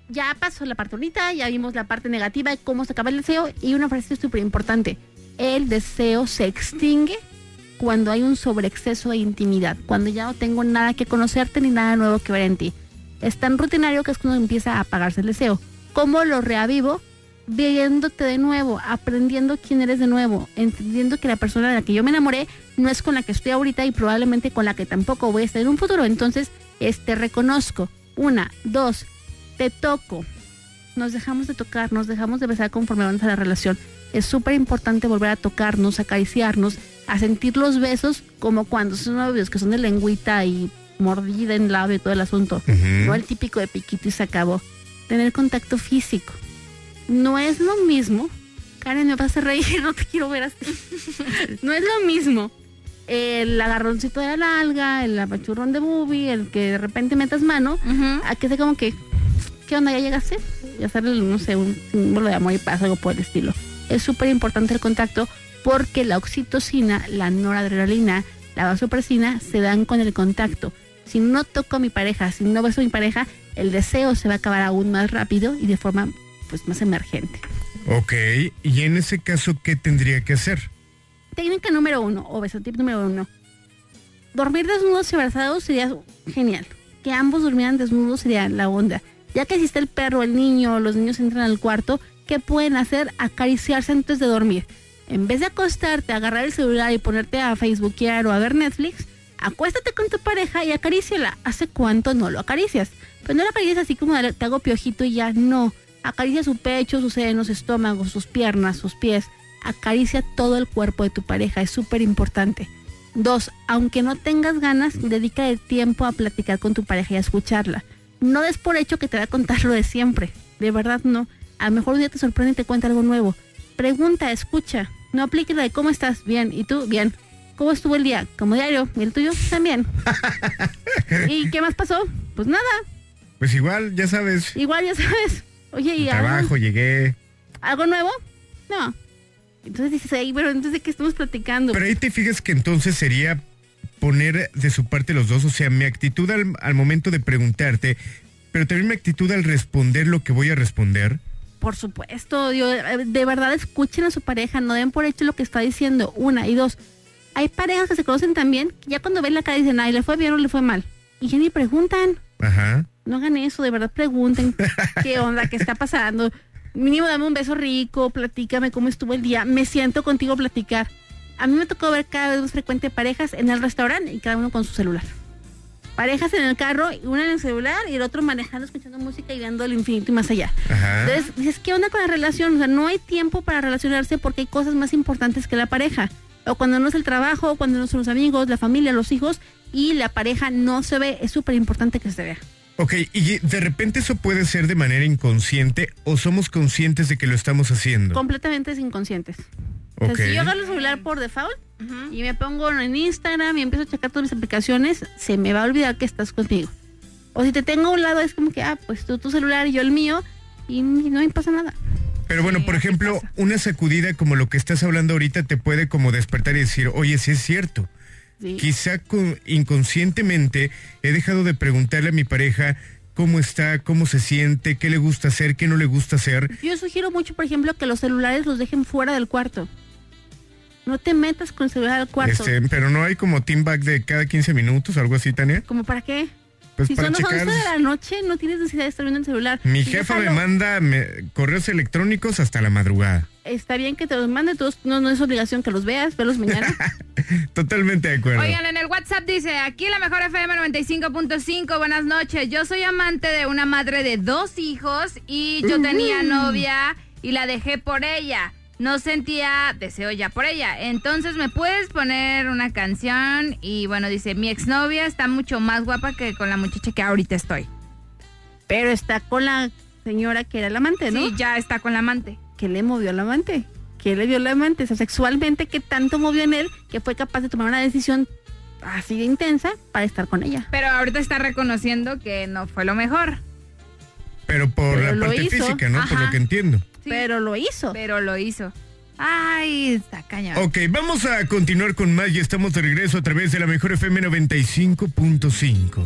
Ya pasó la parte bonita, ya vimos la parte negativa de cómo se acaba el deseo y una frase súper importante. El deseo se extingue cuando hay un sobreexceso de intimidad, cuando ya no tengo nada que conocerte ni nada nuevo que ver en ti. Es tan rutinario que es cuando empieza a apagarse el deseo. ¿Cómo lo reavivo? Viéndote de nuevo, aprendiendo quién eres de nuevo, entendiendo que la persona de la que yo me enamoré no es con la que estoy ahorita y probablemente con la que tampoco voy a estar en un futuro. Entonces, este reconozco. Una, dos, te toco. Nos dejamos de tocar, nos dejamos de besar conforme avanza la relación. Es súper importante volver a tocarnos, acariciarnos, a sentir los besos como cuando son novios, que son de lengüita y mordida en labio y todo el asunto. No el típico de piquito y se acabó. Tener contacto físico. No es lo mismo. Karen, me vas a reír, <laughs> no te quiero ver así. no es lo mismo el agarroncito de la nalga, el apachurrón de boobie, el que de repente metas mano, a que sea como que, ¿qué onda? ¿Ya llegaste? Ya sale, no sé, un símbolo de amor y paz, algo por el estilo. Es súper importante el contacto porque la oxitocina, la noradrenalina, la vasopresina se dan con el contacto. Si no toco a mi pareja, si no beso a mi pareja, el deseo se va a acabar aún más rápido y de forma pues más emergente. Ok, y en ese caso, ¿qué tendría que hacer? técnica número uno, o beso tip número uno. Dormir desnudos y abrazados sería genial. Que ambos durmieran desnudos sería la onda. Ya que existe el perro, el niño, los niños entran al cuarto, ¿qué pueden hacer? Acariciarse antes de dormir. En vez de acostarte, agarrar el celular y ponerte a Facebookear o a ver Netflix, acuéstate con tu pareja y acaríciala. ¿Hace cuánto no lo acaricias? Pero no lo acaricias así como te hago piojito y ya, no. Acaricia su pecho, sus senos, estómago, sus piernas, sus pies. Acaricia todo el cuerpo de tu pareja, es súper importante. Dos, aunque no tengas ganas, dedica el tiempo a platicar con tu pareja y a escucharla. No des por hecho que te va a contar lo de siempre. De verdad no. A lo mejor un día te sorprende y te cuenta algo nuevo. Pregunta, escucha. No apliques la de cómo estás. Bien. ¿Y tú? Bien. ¿Cómo estuvo el día? Como diario. ¿Y el tuyo? También. <laughs> ¿Y qué más pasó? Pues nada. Pues igual, ya sabes. Igual, ya sabes. Oye, ¿y algo, Trabajo, llegué. algo nuevo? No. Entonces dices, ahí, bueno, entonces de qué estamos platicando. Pero ahí te fijas que entonces sería poner de su parte los dos, o sea, mi actitud al, al momento de preguntarte, pero también mi actitud al responder lo que voy a responder. Por supuesto, yo, de verdad escuchen a su pareja, no den por hecho lo que está diciendo, una y dos. Hay parejas que se conocen también, que ya cuando ven la cara dicen, ay, le fue bien o le fue mal. Y ya ni preguntan, Ajá. No hagan eso, de verdad pregunten qué onda, qué está pasando. Mínimo dame un beso rico, platícame cómo estuvo el día, me siento contigo a platicar. A mí me tocó ver cada vez más frecuente parejas en el restaurante y cada uno con su celular. Parejas en el carro, una en el celular y el otro manejando, escuchando música y viendo el infinito y más allá. Ajá. Entonces, dices, ¿qué onda con la relación? O sea, no hay tiempo para relacionarse porque hay cosas más importantes que la pareja. O cuando no es el trabajo, o cuando no son los amigos, la familia, los hijos, y la pareja no se ve. Es súper importante que se vea. Ok, y de repente eso puede ser de manera inconsciente o somos conscientes de que lo estamos haciendo. Completamente inconscientes. O sea, si yo agarro el celular por default y me pongo en Instagram y empiezo a checar todas mis aplicaciones, se me va a olvidar que estás contigo. O si te tengo a un lado, es como que, ah, pues tú tu celular y yo el mío, y, y no me pasa nada. Pero bueno, por ejemplo, una sacudida como lo que estás hablando ahorita te puede como despertar y decir, oye, sí es cierto. Sí. Quizá con- inconscientemente he dejado de preguntarle a mi pareja cómo está, cómo se siente, qué le gusta hacer, qué no le gusta hacer. Yo sugiero mucho, por ejemplo, que los celulares los dejen fuera del cuarto. No te metas con el celular al cuarto. Este, pero no hay como team back de cada 15 minutos, algo así, Tania. ¿Como para qué? Pues si para son las checar. 11 de la noche, no tienes necesidad de estar viendo el celular. Mi Y jefa me manda me- correos electrónicos hasta la madrugada. Está bien que te los mande, todos, no, no es obligación que los veas, velos mañana. <laughs> Totalmente de acuerdo. Oigan, en el WhatsApp dice, aquí la mejor FM 95.5, buenas noches. Yo soy amante de una madre de dos hijos y yo tenía novia y la dejé por ella. No sentía deseo ya por ella. Entonces, ¿me puedes poner una canción? Y bueno, dice, mi exnovia está mucho más guapa que con la muchacha que ahorita estoy. Pero está con la señora que era el amante, ¿no? Sí, ya está con la amante. ¿Qué le movió al amante? ¿Qué le dio al amante? O sea, sexualmente, ¿qué tanto movió en él que fue capaz de tomar una decisión así de intensa para estar con ella? Pero ahorita está reconociendo que no fue lo mejor. Pero por Pero la parte hizo. física, ¿no? Por lo que entiendo. Sí, Pero lo hizo. pero lo hizo. Ay, está cañón. Ok, vamos a continuar con más y estamos de regreso a través de la mejor FM 95.5.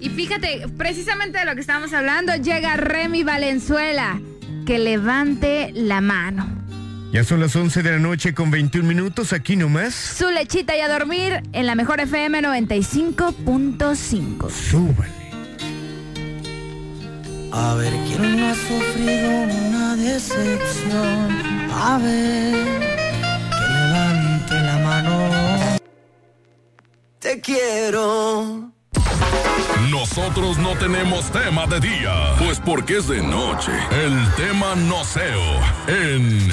Y fíjate, precisamente de lo que estábamos hablando, llega Remy Valenzuela. Que levante la mano. Ya son las 11 de la noche con 21 minutos, aquí nomás. Su lechita y a dormir en la mejor FM 95.5. Súbale. A ver, ¿quién no ha sufrido una decepción? A ver, que levante la mano. Te quiero. Nosotros no tenemos tema de día, pues porque es de noche. El tema noceo en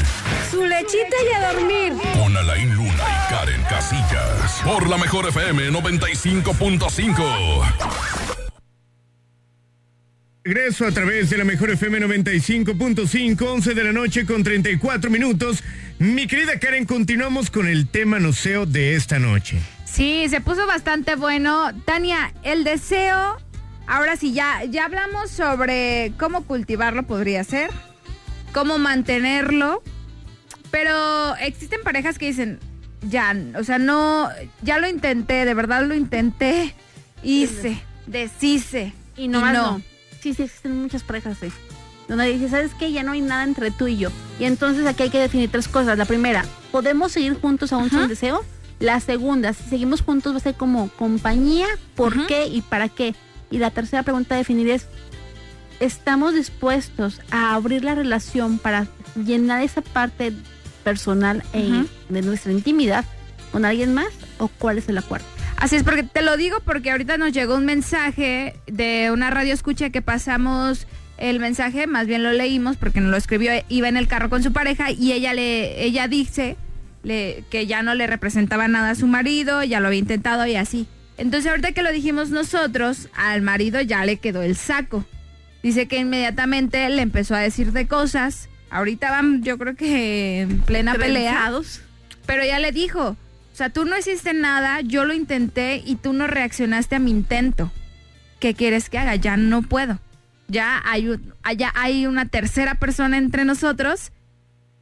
Su lechita y a dormir. con Alain Luna y Karen Casillas. Por la mejor FM 95.5. Regreso a través de la mejor FM 95.5, 11 de la noche con 34 minutos. Mi querida Karen, continuamos con el tema noceo de esta noche. Sí, se puso bastante bueno. Tania, el deseo. Ahora sí, ya, ya hablamos sobre cómo cultivarlo, podría ser. Cómo mantenerlo. Pero existen parejas que dicen, ya, o sea, no, ya lo intenté, de verdad lo intenté. Hice, deshice. Y no. Sí, sí, existen muchas parejas así. donde dice, ¿sabes qué? Ya no hay nada entre tú y yo. Y entonces aquí hay que definir tres cosas. La primera, ¿podemos seguir juntos aún sin deseo? La segunda, si seguimos juntos va a ser como compañía, ¿por qué y para qué? Y la tercera pregunta a definir es, ¿estamos dispuestos a abrir la relación para llenar esa parte personal e de nuestra intimidad con alguien más o cuál es el acuerdo? Así es, porque te lo digo porque ahorita nos llegó un mensaje de una radio escucha que pasamos el mensaje, más bien lo leímos porque nos lo escribió, iba en el carro con su pareja y ella le, ella dice le, que ya no le representaba nada a su marido, ya lo había intentado y así. Entonces ahorita que lo dijimos nosotros, al marido ya le quedó el saco. Dice que inmediatamente le empezó a decir de cosas. Ahorita van, yo creo que en plena pelea. Pero ya le dijo, sea, tú no hiciste nada, yo lo intenté y tú no reaccionaste a mi intento. ¿Qué quieres que haga? Ya no puedo. Ya hay, allá hay una tercera persona entre nosotros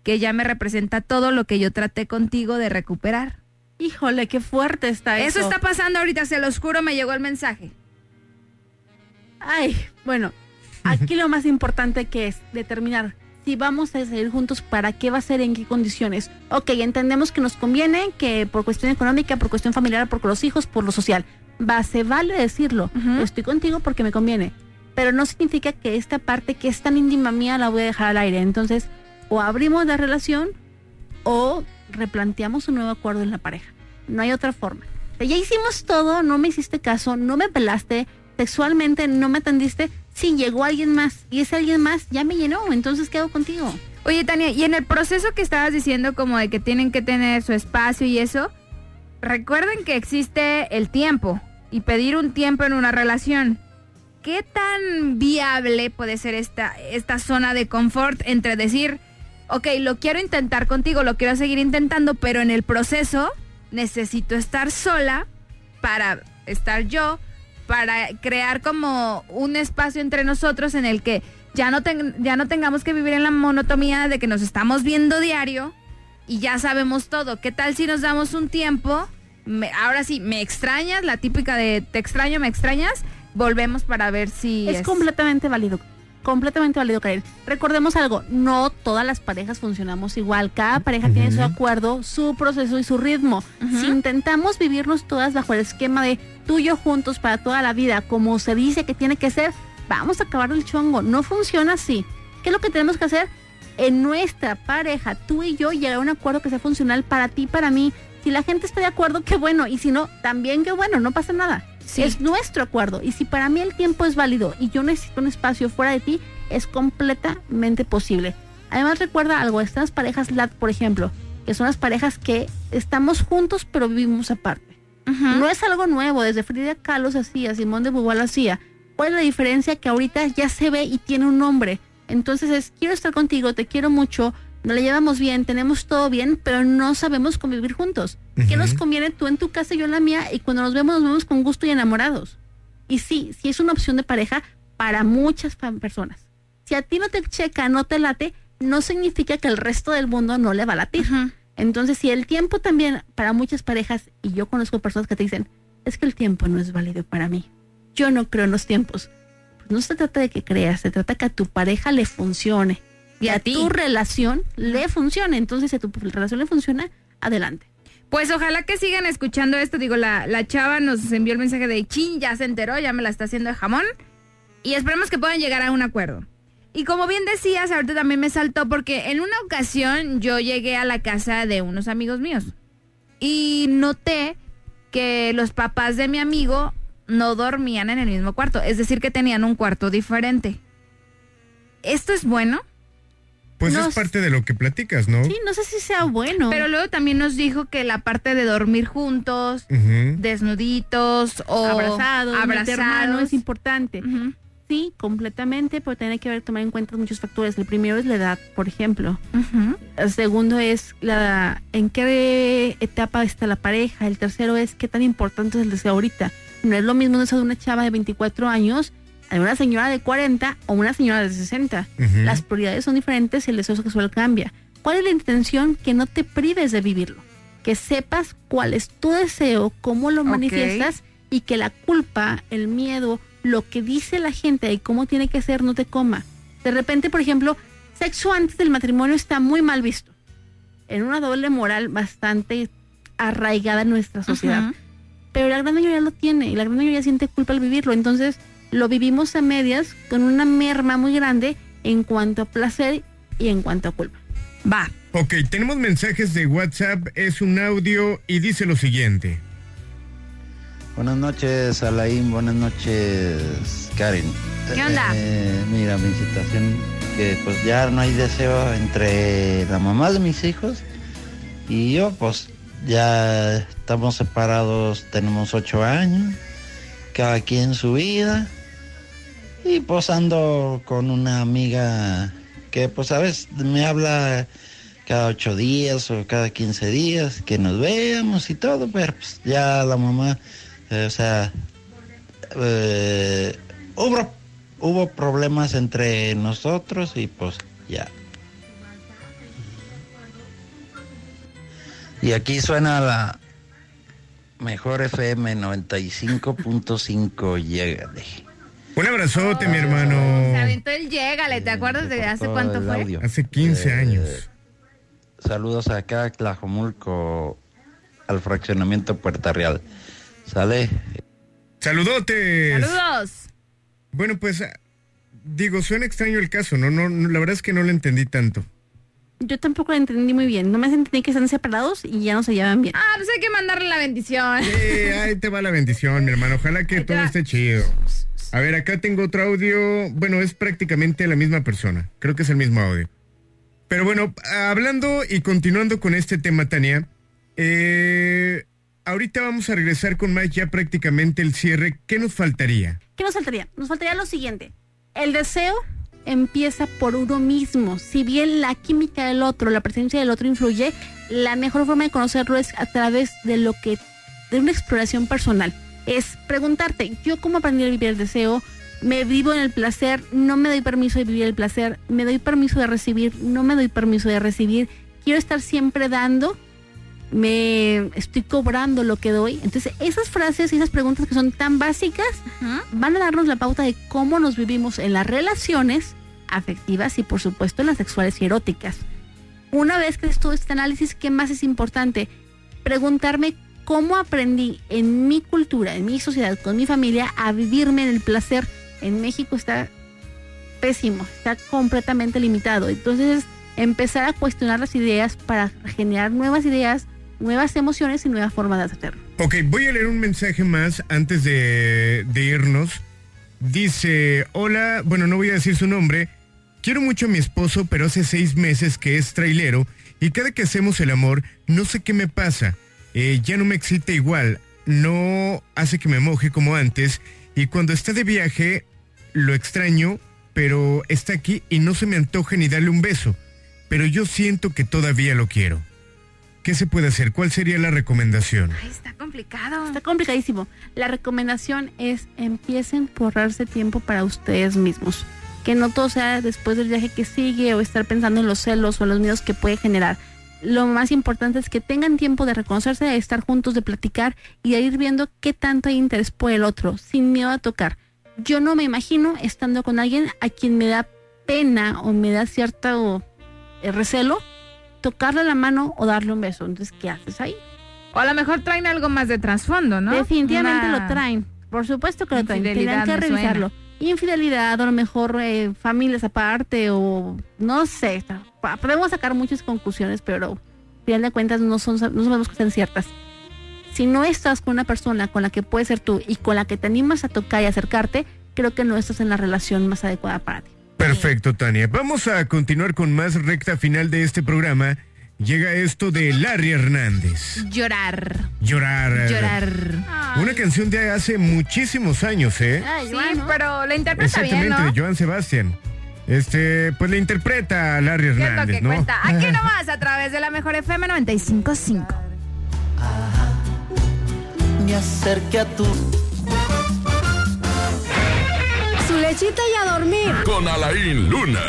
que ya me representa todo lo que yo traté contigo de recuperar. Híjole, qué fuerte está eso. Eso está pasando ahorita, se los juro, me llegó el mensaje. Ay, bueno, aquí lo más importante que es determinar si vamos a seguir juntos, para qué va a ser, en qué condiciones. Ok, entendemos que nos conviene, que por cuestión económica, por cuestión familiar, por los hijos, por lo social. Va, se vale decirlo. Estoy contigo porque me conviene. Pero no significa que esta parte que es tan íntima mía la voy a dejar al aire. Entonces, o abrimos la relación o replanteamos un nuevo acuerdo en la pareja. No hay otra forma. Ya hicimos todo, no me hiciste caso, no me pelaste, sexualmente no me atendiste. Sí, llegó alguien más y ese alguien más ya me llenó, entonces quedo contigo. Oye, Tania, y en el proceso que estabas diciendo como de que tienen que tener su espacio y eso, recuerden que existe el tiempo y pedir un tiempo en una relación. ¿Qué tan viable puede ser esta, esta zona de confort entre decir, ok, lo quiero intentar contigo, lo quiero seguir intentando, pero en el proceso necesito estar sola para estar yo, para crear como un espacio entre nosotros en el que ya no, ya no tengamos que vivir en la monotomía de que nos estamos viendo diario y ya sabemos todo. ¿Qué tal si nos damos un tiempo? ahora sí, me extrañas, la típica de te extraño, me extrañas, volvemos para ver si... es... completamente válido completamente válido caer. Recordemos algo, no todas las parejas funcionamos igual, cada pareja tiene su acuerdo, su proceso y su ritmo. Si intentamos vivirnos todas bajo el esquema de tuyo juntos para toda la vida, como se dice que tiene que ser, vamos a acabar el chongo. No funciona así. ¿Qué es lo que tenemos que hacer? En nuestra pareja, tú y yo, llegar a un acuerdo que sea funcional para ti, para mí. Si la gente está de acuerdo, qué bueno. Y si no, también qué bueno, no pasa nada. Es nuestro acuerdo. Y si para mí el tiempo es válido y yo necesito un espacio fuera de ti, es completamente posible. Además recuerda algo, estas parejas LAT, por ejemplo, que son las parejas que estamos juntos pero vivimos aparte. No es algo nuevo, desde Frida Kahlo se hacía, Simón de Beauvoir hacía. ¿Cuál es la diferencia? Que ahorita ya se ve y tiene un nombre. Entonces es, quiero estar contigo, te quiero mucho, nos la llevamos bien, tenemos todo bien, pero no sabemos convivir juntos. ¿Qué nos conviene tú en tu casa y yo en la mía? Y cuando nos vemos, nos vemos con gusto y enamorados. Y sí, sí es una opción de pareja para muchas personas. Si a ti no te checa, no te late, no significa que el resto del mundo no le va a latir. Entonces, si el tiempo también para muchas parejas, y yo conozco personas que te dicen, es que el tiempo no es válido para mí. Yo no creo en los tiempos. Pues no se trata de que creas, se trata que a tu pareja le funcione y a, tu relación le funcione. Entonces, si a tu relación le funciona, adelante. Pues ojalá que sigan escuchando esto. Digo, la, la chava nos envió el mensaje de chin, ya se enteró, ya me la está haciendo de jamón. Y esperemos que puedan llegar a un acuerdo. Y como bien decías, ahorita también me saltó porque en una ocasión yo llegué a la casa de unos amigos míos y noté que los papás de mi amigo no dormían en el mismo cuarto, es decir, que tenían un cuarto diferente. ¿Esto es bueno? Pues es parte de lo que platicas, ¿no? Sí, no sé si sea bueno. Pero luego también nos dijo que la parte de dormir juntos, desnuditos o abrazados, abrazados, es importante. Sí, completamente, pero tiene que ver, tomar en cuenta muchos factores. El primero es la edad, por ejemplo. El segundo es la en qué etapa está la pareja. El tercero es qué tan importante es el deseo ahorita. No es lo mismo eso de una chava de 24 años a una señora de 40 o una señora de 60. Las prioridades son diferentes y el deseo sexual cambia. ¿Cuál es la intención? Que no te prives de vivirlo. Que sepas cuál es tu deseo, cómo lo manifiestas y que la culpa, el miedo, lo que dice la gente y cómo tiene que ser no te coma. De repente, por ejemplo, sexo antes del matrimonio está muy mal visto. En una doble moral bastante arraigada en nuestra sociedad. Ujú. Pero la gran mayoría lo tiene y la gran mayoría siente culpa al vivirlo. Entonces lo vivimos a medias con una merma muy grande en cuanto a placer y en cuanto a culpa. Va. Ok, tenemos mensajes de WhatsApp, es un audio y dice lo siguiente. Buenas noches, Alain. Buenas noches, Karen. ¿Qué onda? Eh, mira, mi situación, que pues ya no hay deseo entre la mamá de mis hijos y yo, pues ya estamos separados, tenemos ocho años, cada quien su vida. Y pues ando con una amiga que pues a veces me habla cada ocho días o cada 15 días, que nos veamos y todo, pero pues ya la mamá, o sea, eh, hubo, hubo problemas entre nosotros y pues ya. Y aquí suena la mejor FM 95.5, llégale. Un abrazote, mi hermano. Se aventó el llégale, ¿te acuerdas de hace cuánto fue? audio. Hace 15 Eh, años. Saludos acá a Tlajomulco, al fraccionamiento Puerta Real. ¿Sale? Saludotes. Saludos. Bueno, pues digo, suena extraño el caso, ¿no? no, no, la verdad es que no lo entendí tanto. Yo tampoco lo entendí muy bien. No me entendí que están separados y ya no se llevan bien. Ah, pues hay que mandarle la bendición. Eh, ahí te va la bendición, mi hermano. Ojalá que todo va. esté chido. A ver, acá tengo otro audio. Bueno, es prácticamente la misma persona. Creo que es el mismo audio. Pero bueno, hablando y continuando con este tema, Tania, eh, ahorita vamos a regresar con más ya prácticamente el cierre. ¿Qué nos faltaría? ¿Qué nos faltaría? Nos faltaría lo siguiente. El deseo empieza por uno mismo. Si bien la química del otro, la presencia del otro influye, la mejor forma de conocerlo es a través de lo que de una exploración personal. Es preguntarte, yo cómo aprendí a vivir el deseo, me vivo en el placer, no me doy permiso de vivir el placer, me doy permiso de recibir, no me doy permiso de recibir, quiero estar siempre dando, me estoy cobrando lo que doy. Entonces, esas frases y esas preguntas que son tan básicas van a darnos la pauta de cómo nos vivimos en las relaciones afectivas y, por supuesto, en las sexuales y eróticas. Una vez que es todo este análisis, ¿qué más es importante? Preguntarme cómo aprendí en mi cultura, en mi sociedad, con mi familia, a vivirme en el placer. En México está pésimo, está completamente limitado. Entonces, empezar a cuestionar las ideas para generar nuevas ideas, nuevas emociones y nuevas formas de hacerlo. Ok, voy a leer un mensaje más antes de, irnos. Dice, hola, bueno, no voy a decir su nombre. Quiero mucho a mi esposo, pero hace seis meses que es trailero y cada que hacemos el amor, no sé qué me pasa. Eh, ya no me excita igual, no hace que me moje como antes y cuando está de viaje lo extraño, pero está aquí y no se me antoja ni darle un beso. Pero yo siento que todavía lo quiero. ¿Qué se puede hacer? ¿Cuál sería la recomendación? Ay, está complicado. Está complicadísimo. La recomendación es empiecen por darse tiempo para ustedes mismos. Que no todo sea después del viaje que sigue o estar pensando en los celos o en los miedos que puede generar. Lo más importante es que tengan tiempo de reconocerse, de estar juntos, de platicar y de ir viendo qué tanto hay interés por el otro, sin miedo a tocar. Yo no me imagino estando con alguien a quien me da pena o me da cierto eh, recelo tocarle la mano o darle un beso. Entonces, ¿qué haces ahí? O a lo mejor traen algo más de trasfondo, ¿no? Definitivamente Una- lo traen. Por supuesto que lo traen. Tendrán que suena. revisarlo. Infidelidad, o a lo mejor eh, familias aparte, o no sé. Podemos sacar muchas conclusiones, pero al final de cuentas no, son, no sabemos que sean ciertas. Si no estás con una persona con la que puedes ser tú y con la que te animas a tocar y acercarte, creo que no estás en la relación más adecuada para ti. Perfecto, Tania. Vamos a continuar con más recta final de este programa. Llega esto de Larry Hernández. Llorar. Llorar. Llorar. Una canción de hace muchísimos años, ¿eh? Sí, pero la interpreta bien, Exactamente, ¿no? de Joan Sebastián. Este, pues le interpreta a Larry ¿Qué es lo Hernández, que ¿no? cuenta? <laughs> Aquí nomás, a través de la mejor FM 95.5. Me acerqué a tu lechita y a dormir. Con Alain Luna.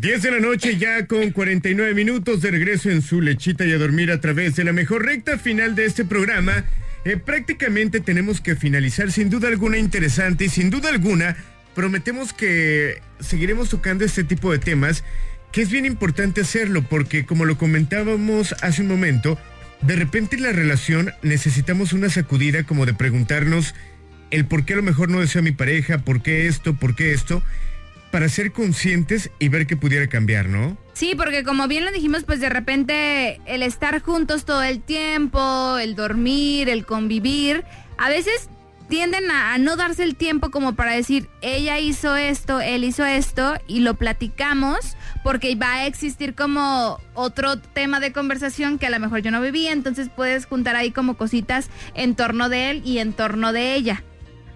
10 de la noche ya con 49 minutos de regreso en su lechita y a dormir a través de la mejor recta final de este programa. Eh, prácticamente tenemos que finalizar sin duda alguna interesante y sin duda alguna prometemos que seguiremos tocando este tipo de temas que es bien importante hacerlo porque como lo comentábamos hace un momento, de repente en la relación necesitamos una sacudida como de preguntarnos el por qué a lo mejor no deseo a mi pareja, por qué esto, por qué esto para ser conscientes y ver que pudiera cambiar, ¿no? Sí, porque como bien lo dijimos, pues de repente el estar juntos todo el tiempo, el dormir, el convivir, a veces tienden a, no darse el tiempo como para decir, ella hizo esto, él hizo esto, y lo platicamos, porque va a existir como otro tema de conversación que a lo mejor yo no vivía, entonces puedes juntar ahí como cositas en torno de él y en torno de ella.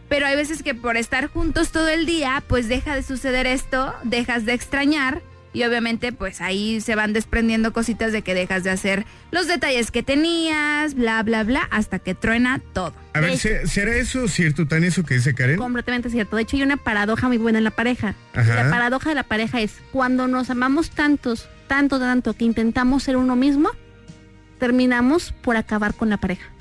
Pero hay veces que por estar juntos todo el día, pues deja de suceder esto, dejas de extrañar y obviamente pues ahí se van desprendiendo cositas de que dejas de hacer los detalles que tenías, bla, bla, bla, hasta que truena todo. A ver, ¿será eso cierto, tan eso que dice Karen? Completamente cierto. De hecho, hay una paradoja muy buena en la pareja. La paradoja de la pareja es cuando nos amamos tantos, tanto, tanto, que intentamos ser uno mismo, terminamos por acabar con la pareja.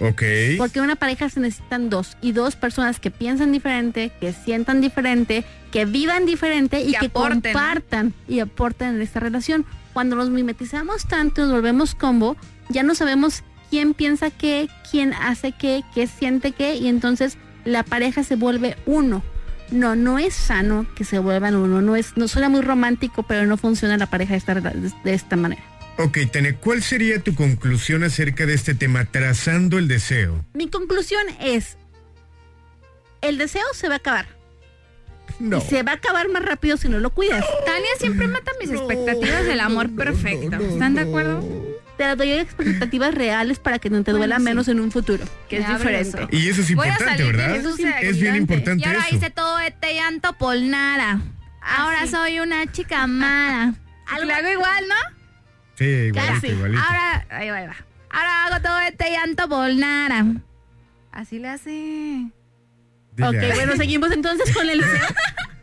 Ok. Porque una pareja se necesitan dos y dos personas que piensan diferente, que sientan diferente, que vivan diferente y que, compartan y aporten en esta relación. Cuando nos mimetizamos tanto, nos volvemos combo, ya no sabemos quién piensa qué, quién hace qué, qué siente qué y entonces la pareja se vuelve uno. No, no es sano que se vuelvan uno, no es, no suena muy romántico, pero no funciona la pareja de esta, de esta manera. Ok, Tene, ¿cuál sería tu conclusión acerca de este tema, trazando el deseo? Mi conclusión es, el deseo se va a acabar. No. se va a acabar más rápido si no lo cuidas. Tania siempre mata mis expectativas del amor perfecto. ¿Están de acuerdo? Te doy expectativas reales para que no te duela menos en un futuro, que es diferente. Y eso es importante, ¿verdad? es, bien importante. Y ahora eso. hice todo este llanto por nada. Ahora soy una chica amada. Lo hago igual, ¿no? Sí, igualito, igualito. Ahora, ahí va, ahí va. Ahora hago todo este llanto por nada. Así le hace. ok, bueno, seguimos entonces con el deseo.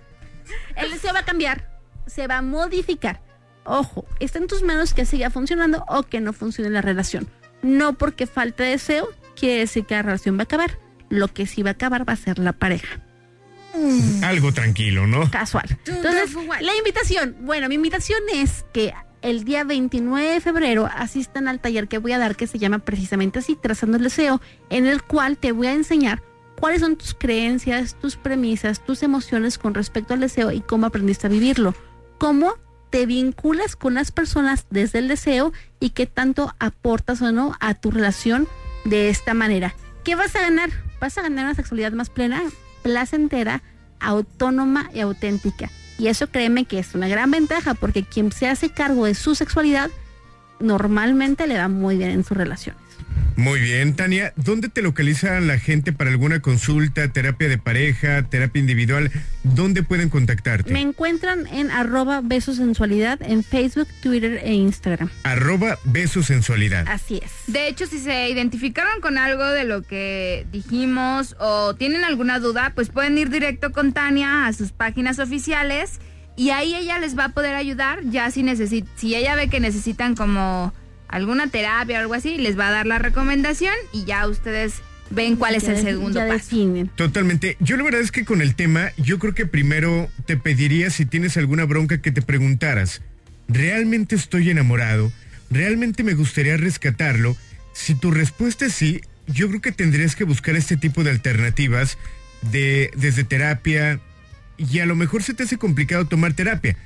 <laughs> el deseo va a cambiar, se va a modificar. Ojo, está en tus manos que siga funcionando o que no funcione la relación. No porque falte deseo quiere decir que la relación va a acabar. Lo que sí va a acabar va a ser la pareja. Algo tranquilo, ¿no? Casual. Entonces, la invitación, bueno, mi invitación es que el día 29 de febrero asistan al taller que voy a dar que se llama precisamente así, Trazando el Deseo, en el cual te voy a enseñar cuáles son tus creencias, tus premisas, tus emociones con respecto al deseo y cómo aprendiste a vivirlo. Cómo te vinculas con las personas desde el deseo y qué tanto aportas o no a tu relación de esta manera. ¿Qué vas a ganar? Vas a ganar una sexualidad más plena, placentera, autónoma y auténtica. Y eso créeme que es una gran ventaja porque quien se hace cargo de su sexualidad normalmente le va muy bien en sus relaciones. Muy bien, Tania, ¿dónde te localiza la gente para alguna consulta, terapia de pareja, terapia individual? ¿Dónde pueden contactarte? Me encuentran en arroba besosensualidad en Facebook, Twitter e Instagram. Arroba besosensualidad. Así es. De hecho, si se identificaron con algo de lo que dijimos o tienen alguna duda, pues pueden ir directo con Tania a sus páginas oficiales y ahí ella les va a poder ayudar ya si, si ella ve que necesitan como alguna terapia o algo así, les va a dar la recomendación y ya ustedes ven cuál es el segundo paso. Totalmente. Yo la verdad es que con el tema, yo creo que primero te pediría si tienes alguna bronca que te preguntaras, ¿realmente estoy enamorado? ¿Realmente me gustaría rescatarlo? Si tu respuesta es sí, yo creo que tendrías que buscar este tipo de alternativas de desde terapia y a lo mejor se te hace complicado tomar terapia,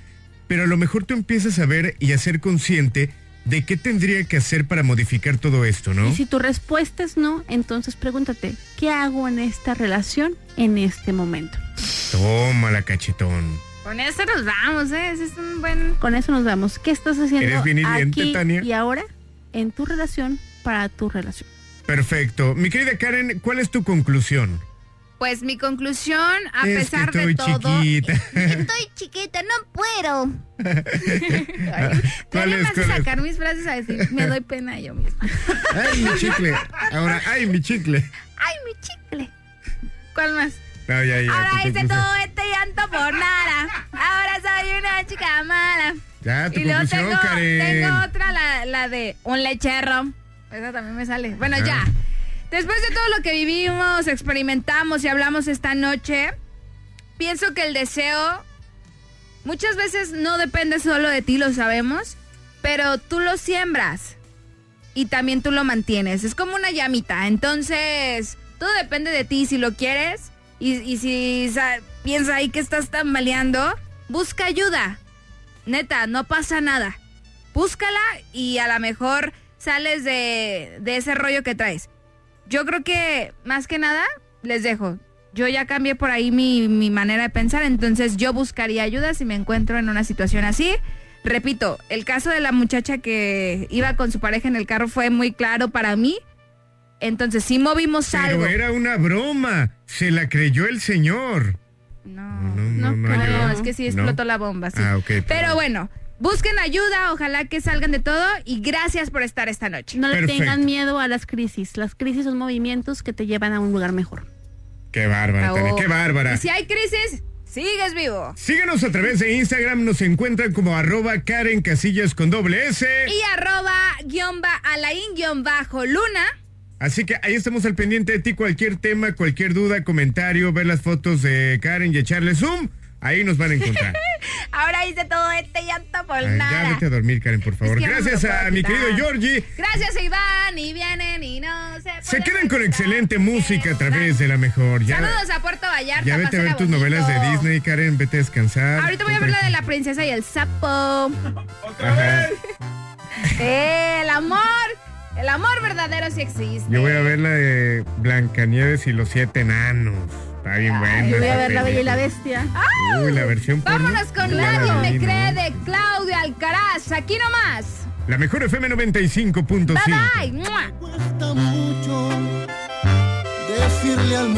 pero a lo mejor tú empiezas a ver y a ser consciente de qué tendría que hacer para modificar todo esto, ¿no? Y si tu respuesta es no, entonces pregúntate, ¿qué hago en esta relación en este momento? Toma cachetón. Con eso nos vamos, ¿eh? Ese es un buen... Con eso nos vamos. ¿Qué estás haciendo aquí y ahora en tu relación para tu relación? Perfecto. Mi querida Karen, ¿cuál es tu conclusión? Pues mi conclusión, a es pesar que estoy de todo. Chiquita. <laughs> Estoy chiquita, no puedo. <laughs> <laughs> ¿Cuál es, me sacar mis frases a decir, me doy pena yo misma. Ay, mi chicle. Ahora, ay, mi chicle. Ay, mi chicle. ¿Cuál más? No, ya, ya, Ahora hice todo este llanto por nada. Ahora soy una chica mala. Ya, tu Y luego tengo, Karen. tengo otra, la, la de un lecherro. Esa también me sale. Bueno, Ah. ya. Después de todo lo que vivimos, experimentamos y hablamos esta noche, pienso que el deseo muchas veces no depende solo de ti, lo sabemos, pero tú lo siembras y también tú lo mantienes. Es como una llamita. Entonces, todo depende de ti si lo quieres y, si sa- piensa ahí que estás tambaleando, busca ayuda. Neta, no pasa nada. Búscala y a lo mejor sales de, de ese rollo que traes. Yo creo que más que nada les dejo. Yo ya cambié por ahí mi, mi manera de pensar, entonces yo buscaría ayuda si me encuentro en una situación así. Repito, el caso de la muchacha que iba con su pareja en el carro fue muy claro para mí. Entonces sí movimos algo. Pero era una broma. Se la creyó el señor. No, no, no, creo. ayudó. es que sí ¿No? explotó la bomba, sí. Ah, ok, Pero bueno, busquen ayuda, ojalá que salgan de todo y gracias por estar esta noche. No le tengan miedo a las crisis. Las crisis son movimientos que te llevan a un lugar mejor. Qué bárbara, Tania, qué bárbara. Y si hay crisis, sigues vivo. Síguenos a través de Instagram, nos encuentran como arroba Karen Casillas con doble S. Y arroba guion ba, alain guion bajo luna. Así que ahí estamos al pendiente de ti, cualquier tema, cualquier duda, comentario, ver las fotos de Karen y echarle zoom, ahí nos van a encontrar. <laughs> Ahora hice todo este llanto por Ay, ya nada. vete a dormir, Karen, por favor. Es que ya no me Gracias a mi querido Georgie. Gracias Iván y vienen y no se Se quedan con excelente música a través de la mejor. Ya, Saludos a Puerto Vallarta. ya vete a ver tus bonito. novelas de Disney, Karen, vete a descansar. Ahorita voy a ver la de la princesa y el sapo. <laughs> Ajá. Eh, el amor. El amor verdadero sí existe. Yo voy a ver la de Blancanieves y los siete enanos. Está bien buena. Yo voy a ver La Bella y la. Bestia. Uy, la versión. Vámonos con Nadie me cree de Claudia Alcaraz. Aquí nomás. La mejor FM 95.5. Bye bye. ¡Mua! decirle al mundo.